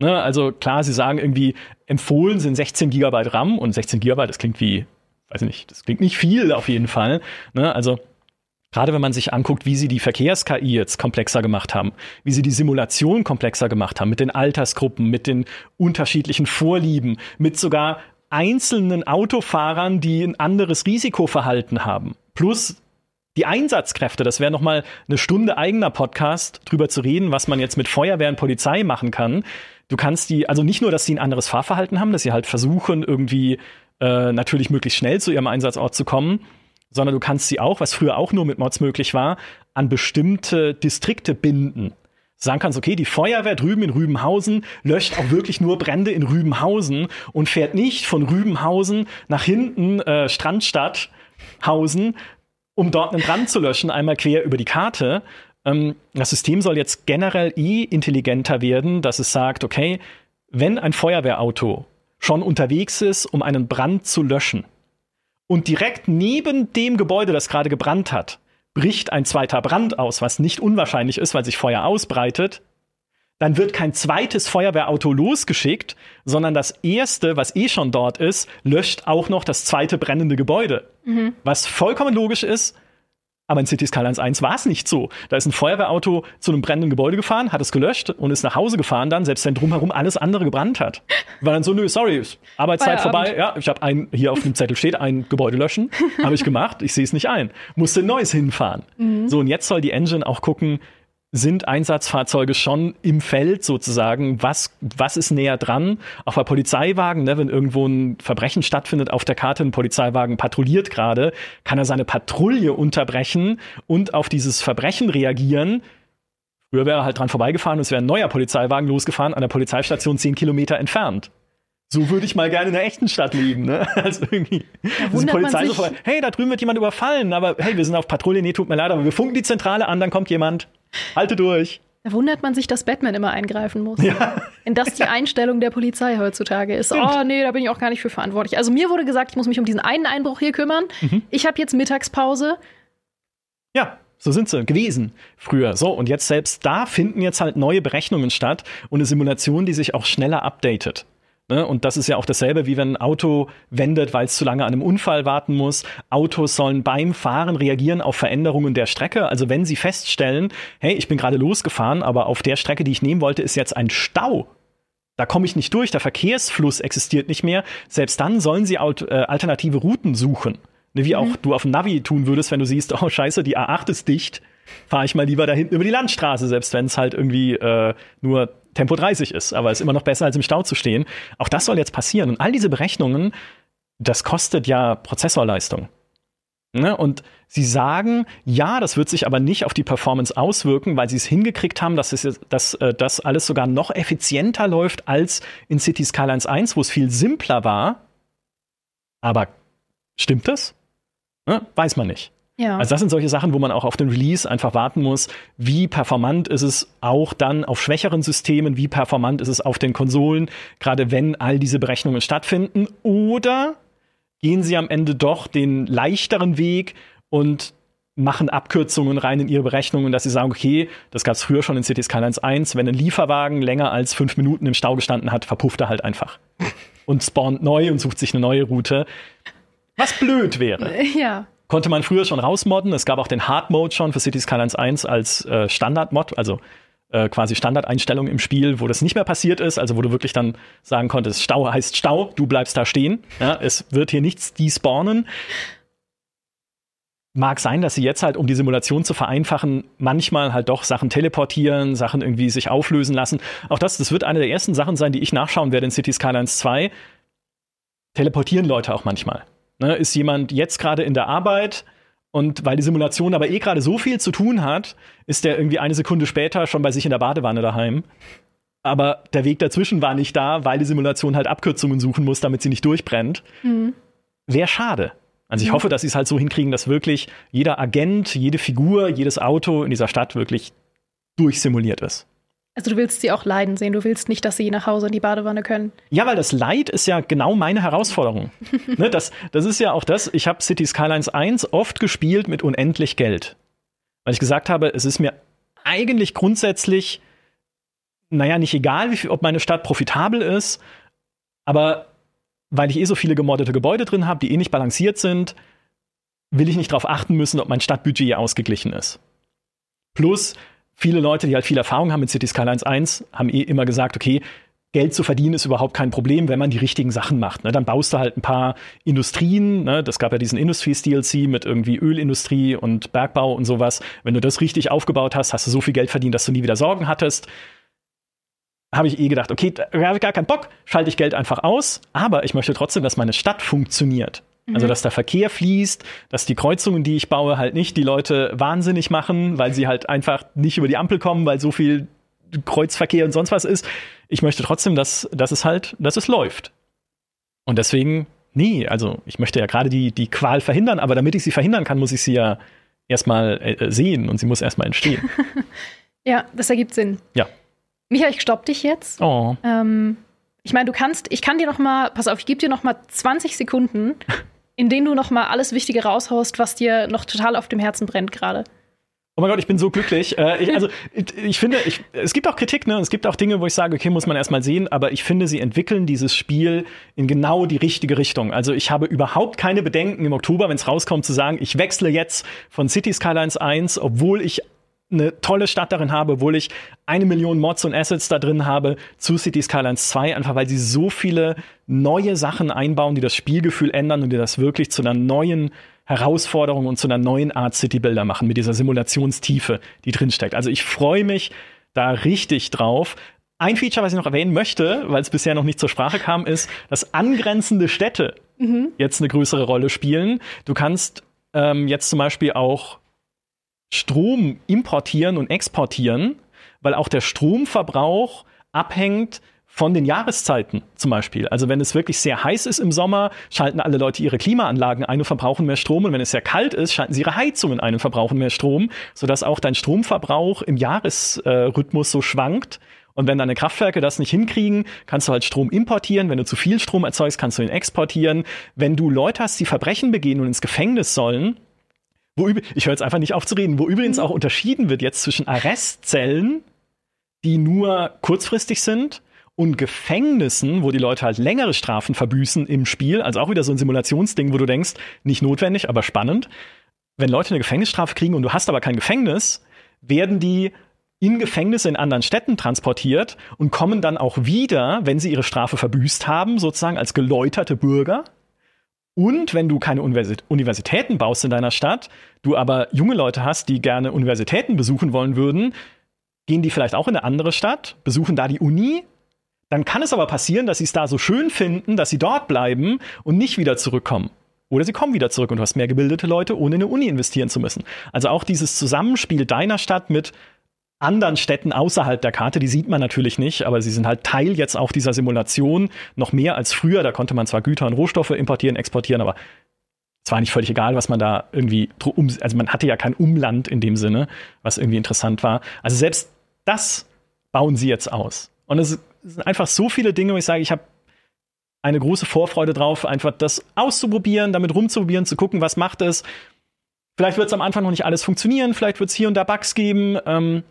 Ne, also klar, sie sagen irgendwie, empfohlen sind 16 Gigabyte RAM und 16 Gigabyte, das klingt wie, weiß ich nicht, das klingt nicht viel auf jeden Fall. Ne, also Gerade wenn man sich anguckt, wie sie die Verkehrs-KI jetzt komplexer gemacht haben, wie sie die Simulation komplexer gemacht haben, mit den Altersgruppen, mit den unterschiedlichen Vorlieben, mit sogar einzelnen Autofahrern, die ein anderes Risikoverhalten haben. Plus die Einsatzkräfte, das wäre noch mal eine Stunde eigener Podcast drüber zu reden, was man jetzt mit Feuerwehr und Polizei machen kann. Du kannst die, also nicht nur, dass sie ein anderes Fahrverhalten haben, dass sie halt versuchen, irgendwie äh, natürlich möglichst schnell zu ihrem Einsatzort zu kommen, sondern du kannst sie auch, was früher auch nur mit Mods möglich war, an bestimmte Distrikte binden. Sagen kannst, okay, die Feuerwehr drüben in Rübenhausen löscht auch wirklich nur Brände in Rübenhausen und fährt nicht von Rübenhausen nach hinten äh, Strandstadt Hausen, um dort einen Brand zu löschen, einmal quer über die Karte, ähm, das System soll jetzt generell eh intelligenter werden, dass es sagt, okay, wenn ein Feuerwehrauto schon unterwegs ist, um einen Brand zu löschen, und direkt neben dem Gebäude, das gerade gebrannt hat, bricht ein zweiter Brand aus, was nicht unwahrscheinlich ist, weil sich Feuer ausbreitet, dann wird kein zweites Feuerwehrauto losgeschickt, sondern das erste, was eh schon dort ist, löscht auch noch das zweite brennende Gebäude. Mhm. Was vollkommen logisch ist, aber in City Skylines 1 war es nicht so. Da ist ein Feuerwehrauto zu einem brennenden Gebäude gefahren, hat es gelöscht und ist nach Hause gefahren dann, selbst wenn drumherum alles andere gebrannt hat. War dann so, nö, sorry, Arbeitszeit Feierabend. vorbei. Ja, ich habe ein, hier auf dem Zettel steht, ein Gebäude löschen. habe ich gemacht, ich sehe es nicht ein. Musste ein neues hinfahren. Mhm. So, und jetzt soll die Engine auch gucken, sind Einsatzfahrzeuge schon im Feld sozusagen? Was, was ist näher dran? Auch bei Polizeiwagen, ne, wenn irgendwo ein Verbrechen stattfindet auf der Karte, ein Polizeiwagen patrouilliert gerade, kann er seine Patrouille unterbrechen und auf dieses Verbrechen reagieren. Früher wäre er halt dran vorbeigefahren und es wäre ein neuer Polizeiwagen losgefahren an der Polizeistation zehn Kilometer entfernt. So würde ich mal gerne in einer echten Stadt leben, ne? Also irgendwie. Ist Polizei so vorbei. Hey, da drüben wird jemand überfallen, aber hey, wir sind auf Patrouille, nee, tut mir leid, aber wir funken die Zentrale an, dann kommt jemand. Halte durch. Da wundert man sich, dass Batman immer eingreifen muss. Ja. In das die Einstellung der Polizei heutzutage ist. Stimmt. Oh, nee, da bin ich auch gar nicht für verantwortlich. Also mir wurde gesagt, ich muss mich um diesen einen Einbruch hier kümmern. Mhm. Ich habe jetzt Mittagspause. Ja, so sind sie gewesen früher. So, und jetzt selbst da finden jetzt halt neue Berechnungen statt und eine Simulation, die sich auch schneller updatet. Ne? Und das ist ja auch dasselbe, wie wenn ein Auto wendet, weil es zu lange an einem Unfall warten muss. Autos sollen beim Fahren reagieren auf Veränderungen der Strecke. Also wenn sie feststellen, hey, ich bin gerade losgefahren, aber auf der Strecke, die ich nehmen wollte, ist jetzt ein Stau. Da komme ich nicht durch, der Verkehrsfluss existiert nicht mehr. Selbst dann sollen sie äh, alternative Routen suchen. Ne, wie mhm. auch du auf dem Navi tun würdest, wenn du siehst, oh scheiße, die A8 ist dicht, fahre ich mal lieber da hinten über die Landstraße, selbst wenn es halt irgendwie äh, nur Tempo 30 ist. Aber es ist immer noch besser, als im Stau zu stehen. Auch das soll jetzt passieren. Und all diese Berechnungen, das kostet ja Prozessorleistung. Ne? Und sie sagen, ja, das wird sich aber nicht auf die Performance auswirken, weil sie es hingekriegt haben, dass, es, dass äh, das alles sogar noch effizienter läuft als in City Skylines 1, wo es viel simpler war. Aber stimmt das? Ne? Weiß man nicht. Ja. Also das sind solche Sachen, wo man auch auf den Release einfach warten muss, wie performant ist es auch dann auf schwächeren Systemen, wie performant ist es auf den Konsolen, gerade wenn all diese Berechnungen stattfinden. Oder gehen sie am Ende doch den leichteren Weg und machen Abkürzungen rein in ihre Berechnungen, dass sie sagen, okay, das gab es früher schon in City Skylines 1, wenn ein Lieferwagen länger als fünf Minuten im Stau gestanden hat, verpufft er halt einfach und spawnt neu und sucht sich eine neue Route. Was blöd wäre. Ja. Konnte man früher schon rausmodden. Es gab auch den Hard Mode schon für City Skylines 1 als äh, Standard-Mod, also äh, quasi Standardeinstellung im Spiel, wo das nicht mehr passiert ist, also wo du wirklich dann sagen konntest, Stau heißt Stau, du bleibst da stehen. Ja, es wird hier nichts despawnen. Mag sein, dass sie jetzt halt, um die Simulation zu vereinfachen, manchmal halt doch Sachen teleportieren, Sachen irgendwie sich auflösen lassen. Auch das, das wird eine der ersten Sachen sein, die ich nachschauen werde in City Skylines 2. Teleportieren Leute auch manchmal. Ne, ist jemand jetzt gerade in der Arbeit, und weil die Simulation aber eh gerade so viel zu tun hat, ist der irgendwie eine Sekunde später schon bei sich in der Badewanne daheim. Aber der Weg dazwischen war nicht da, weil die Simulation halt Abkürzungen suchen muss, damit sie nicht durchbrennt. Mhm. Wäre schade. Also ich mhm. hoffe, dass sie es halt so hinkriegen, dass wirklich jeder Agent, jede Figur, jedes Auto in dieser Stadt wirklich durchsimuliert ist. Also du willst sie auch leiden sehen, du willst nicht, dass sie nach Hause in die Badewanne können. Ja, weil das Leid ist ja genau meine Herausforderung. ne, das, das ist ja auch das, ich habe City Skylines 1 oft gespielt mit unendlich Geld. Weil ich gesagt habe, es ist mir eigentlich grundsätzlich, naja, nicht egal, wie ob meine Stadt profitabel ist, aber weil ich eh so viele gemoddete Gebäude drin habe, die eh nicht balanciert sind, will ich nicht darauf achten müssen, ob mein Stadtbudget ausgeglichen ist. Plus, viele Leute, die halt viel Erfahrung haben mit City Skylines 1, haben eh immer gesagt, okay, Geld zu verdienen ist überhaupt kein Problem, wenn man die richtigen Sachen macht. Ne? Dann baust du halt ein paar Industrien. Ne? Das gab ja diesen Industries-DLC mit irgendwie Ölindustrie und Bergbau und sowas. Wenn du das richtig aufgebaut hast, hast du so viel Geld verdient, dass du nie wieder Sorgen hattest. Habe ich eh gedacht, okay, da habe ich gar keinen Bock, schalte ich Geld einfach aus. Aber ich möchte trotzdem, dass meine Stadt funktioniert. Also, mhm. dass der Verkehr fließt, dass die Kreuzungen, die ich baue, halt nicht die Leute wahnsinnig machen, weil sie halt einfach nicht über die Ampel kommen, weil so viel Kreuzverkehr und sonst was ist. Ich möchte trotzdem, dass, dass es halt, dass es läuft. Und deswegen, nee, also ich möchte ja gerade die, die Qual verhindern, aber damit ich sie verhindern kann, muss ich sie ja erstmal äh, sehen und sie muss erstmal entstehen. ja, das ergibt Sinn. Ja. Michael, ich stopp dich jetzt. Oh. Ähm, ich meine, du kannst, ich kann dir noch mal, pass auf, ich gebe dir noch mal 20 Sekunden, in denen du noch mal alles Wichtige raushaust, was dir noch total auf dem Herzen brennt gerade. Oh mein Gott, ich bin so glücklich. Äh, ich, also, ich, ich finde, ich, es gibt auch Kritik, ne? Es gibt auch Dinge, wo ich sage, okay, muss man erstmal sehen, aber ich finde, sie entwickeln dieses Spiel in genau die richtige Richtung. Also, ich habe überhaupt keine Bedenken im Oktober, wenn es rauskommt, zu sagen, ich wechsle jetzt von City Skylines 1, obwohl ich eine tolle Stadt darin habe, obwohl ich eine Million Mods und Assets da drin habe, zu City Skylines 2, einfach weil sie so viele neue Sachen einbauen, die das Spielgefühl ändern und die das wirklich zu einer neuen Herausforderung und zu einer neuen Art City-Builder machen, mit dieser Simulationstiefe, die drinsteckt. Also ich freue mich da richtig drauf. Ein Feature, was ich noch erwähnen möchte, weil es bisher noch nicht zur Sprache kam, ist, dass angrenzende Städte mhm. jetzt eine größere Rolle spielen. Du kannst ähm, jetzt zum Beispiel auch Strom importieren und exportieren, weil auch der Stromverbrauch abhängt von den Jahreszeiten zum Beispiel. Also wenn es wirklich sehr heiß ist im Sommer, schalten alle Leute ihre Klimaanlagen ein und verbrauchen mehr Strom. Und wenn es sehr kalt ist, schalten sie ihre Heizungen ein und verbrauchen mehr Strom, sodass auch dein Stromverbrauch im Jahresrhythmus so schwankt. Und wenn deine Kraftwerke das nicht hinkriegen, kannst du halt Strom importieren. Wenn du zu viel Strom erzeugst, kannst du ihn exportieren. Wenn du Leute hast, die Verbrechen begehen und ins Gefängnis sollen, wo ich höre jetzt einfach nicht auf zu reden, wo übrigens mhm. auch unterschieden wird jetzt zwischen Arrestzellen, die nur kurzfristig sind, und Gefängnissen, wo die Leute halt längere Strafen verbüßen im Spiel. Also auch wieder so ein Simulationsding, wo du denkst, nicht notwendig, aber spannend. Wenn Leute eine Gefängnisstrafe kriegen und du hast aber kein Gefängnis, werden die in Gefängnisse in anderen Städten transportiert und kommen dann auch wieder, wenn sie ihre Strafe verbüßt haben, sozusagen als geläuterte Bürger Und wenn du keine Universitäten baust in deiner Stadt, du aber junge Leute hast, die gerne Universitäten besuchen wollen würden, gehen die vielleicht auch in eine andere Stadt, besuchen da die Uni. Dann kann es aber passieren, dass sie es da so schön finden, dass sie dort bleiben und nicht wieder zurückkommen. Oder sie kommen wieder zurück und du hast mehr gebildete Leute, ohne in eine Uni investieren zu müssen. Also auch dieses Zusammenspiel deiner Stadt mit anderen Städten außerhalb der Karte, die sieht man natürlich nicht, aber sie sind halt Teil jetzt auch dieser Simulation, noch mehr als früher. Da konnte man zwar Güter und Rohstoffe importieren, exportieren, aber es war nicht völlig egal, was man da irgendwie, also man hatte ja kein Umland in dem Sinne, was irgendwie interessant war. Also selbst das bauen sie jetzt aus. Und es sind einfach so viele Dinge, wo ich sage, ich habe eine große Vorfreude drauf, einfach das auszuprobieren, damit rumzuprobieren, zu gucken, was macht es. Vielleicht wird es am Anfang noch nicht alles funktionieren, vielleicht wird es hier und da Bugs geben, ähm,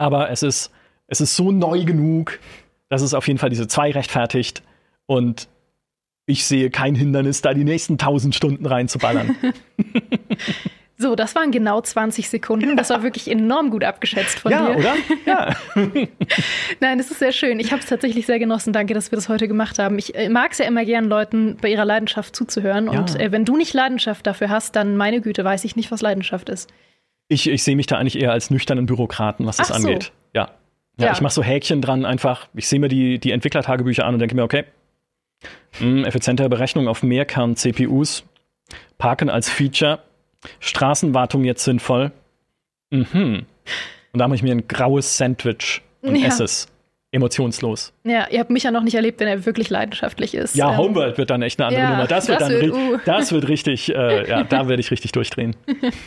aber es ist, es ist so neu genug, dass es auf jeden Fall diese zwei rechtfertigt und ich sehe kein Hindernis, da die nächsten tausend Stunden reinzuballern. So, das waren genau 20 Sekunden. Das war wirklich enorm gut abgeschätzt von ja, dir. Oder? Ja, Nein, das ist sehr schön. Ich habe es tatsächlich sehr genossen. Danke, dass wir das heute gemacht haben. Ich äh, mag es ja immer gern, Leuten bei ihrer Leidenschaft zuzuhören. Ja. Und äh, wenn du nicht Leidenschaft dafür hast, dann meine Güte, weiß ich nicht, was Leidenschaft ist. Ich, ich sehe mich da eigentlich eher als nüchternen Bürokraten, was das Ach angeht. So. Ja. ja. ja. Ich mache so Häkchen dran, einfach. Ich sehe mir die, die Entwicklertagebücher an und denke mir, okay, mh, effizientere Berechnung auf Mehrkern-CPUs, Parken als Feature Straßenwartung jetzt sinnvoll? Mhm. Und da mache ich mir ein graues Sandwich und ja. esse es. Emotionslos. Ja, ihr habt mich ja noch nicht erlebt, wenn er wirklich leidenschaftlich ist. Ja, ähm, Homeworld wird dann echt eine andere ja, Nummer. Das wird das dann wird, uh. das wird richtig, äh, ja, da werde ich richtig durchdrehen.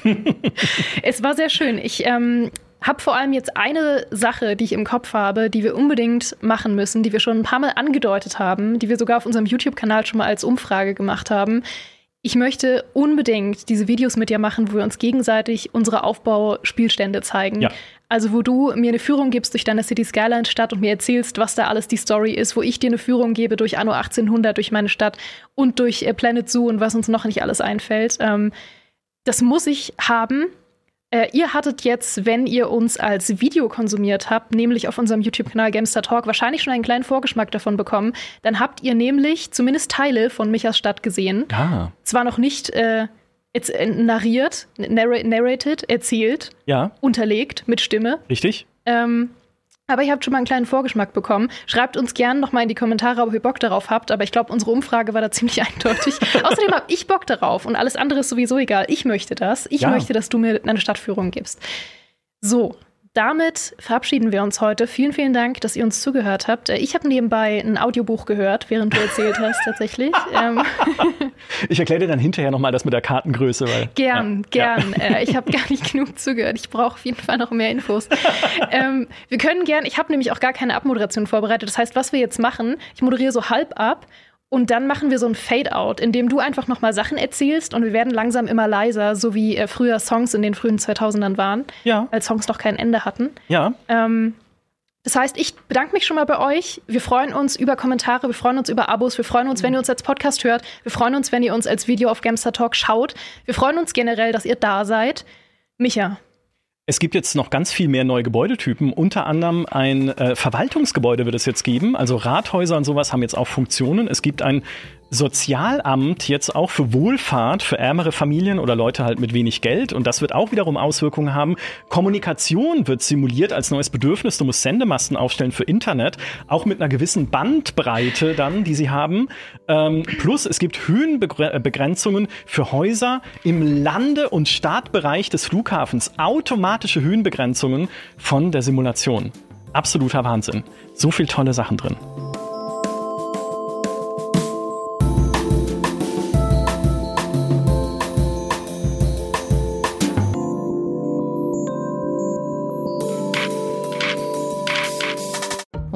es war sehr schön. Ich ähm, habe vor allem jetzt eine Sache, die ich im Kopf habe, die wir unbedingt machen müssen, die wir schon ein paar Mal angedeutet haben, die wir sogar auf unserem YouTube-Kanal schon mal als Umfrage gemacht haben ich möchte unbedingt diese Videos mit dir machen, wo wir uns gegenseitig unsere Aufbauspielstände zeigen. Ja. Also wo du mir eine Führung gibst durch deine City Skyline Stadt und mir erzählst, was da alles die Story ist, wo ich dir eine Führung gebe durch Anno 1800, durch meine Stadt und durch äh, Planet Zoo und was uns noch nicht alles einfällt. Ähm, das muss ich haben, äh, ihr hattet jetzt, wenn ihr uns als Video konsumiert habt, nämlich auf unserem YouTube-Kanal Gamester Talk, wahrscheinlich schon einen kleinen Vorgeschmack davon bekommen. Dann habt ihr nämlich zumindest Teile von Michas Stadt gesehen. Ah. Zwar noch nicht äh, jetzt, äh, narriert, narr narrated, erzählt, ja. unterlegt mit Stimme. Richtig. Ähm, aber ihr habt schon mal einen kleinen Vorgeschmack bekommen. Schreibt uns gerne noch mal in die Kommentare, ob ihr Bock darauf habt. Aber ich glaube, unsere Umfrage war da ziemlich eindeutig. Außerdem habe ich Bock darauf und alles andere ist sowieso egal. Ich möchte das. Ich ja. möchte, dass du mir eine Stadtführung gibst. So, damit verabschieden wir uns heute. Vielen, vielen Dank, dass ihr uns zugehört habt. Äh, ich habe nebenbei ein Audiobuch gehört, während du erzählt hast, tatsächlich. Ähm. Ich erkläre dir dann hinterher nochmal das mit der Kartengröße. Weil, gern, ja. gern. Ja. Äh, ich habe gar nicht genug zugehört. Ich brauche auf jeden Fall noch mehr Infos. ähm, wir können gern, ich habe nämlich auch gar keine Abmoderation vorbereitet. Das heißt, was wir jetzt machen, ich moderiere so halb ab und dann machen wir so ein Fade-out, in dem du einfach noch mal Sachen erzählst und wir werden langsam immer leiser, so wie äh, früher Songs in den frühen 2000ern waren, ja. weil Songs noch kein Ende hatten. Ja. Ähm, das heißt, ich bedanke mich schon mal bei euch. Wir freuen uns über Kommentare, wir freuen uns über Abos, wir freuen uns, wenn ihr uns als Podcast hört, wir freuen uns, wenn ihr uns als Video auf Gamster Talk schaut. Wir freuen uns generell, dass ihr da seid. Micha, es gibt jetzt noch ganz viel mehr neue Gebäudetypen. Unter anderem ein äh, Verwaltungsgebäude wird es jetzt geben. Also Rathäuser und sowas haben jetzt auch Funktionen. Es gibt ein Sozialamt jetzt auch für Wohlfahrt, für ärmere Familien oder Leute halt mit wenig Geld. Und das wird auch wiederum Auswirkungen haben. Kommunikation wird simuliert als neues Bedürfnis. Du musst Sendemasten aufstellen für Internet, auch mit einer gewissen Bandbreite dann, die sie haben. Ähm, plus es gibt Höhenbegrenzungen für Häuser im Lande- und Startbereich des Flughafens. Automatische Höhenbegrenzungen von der Simulation. Absoluter Wahnsinn. So viel tolle Sachen drin.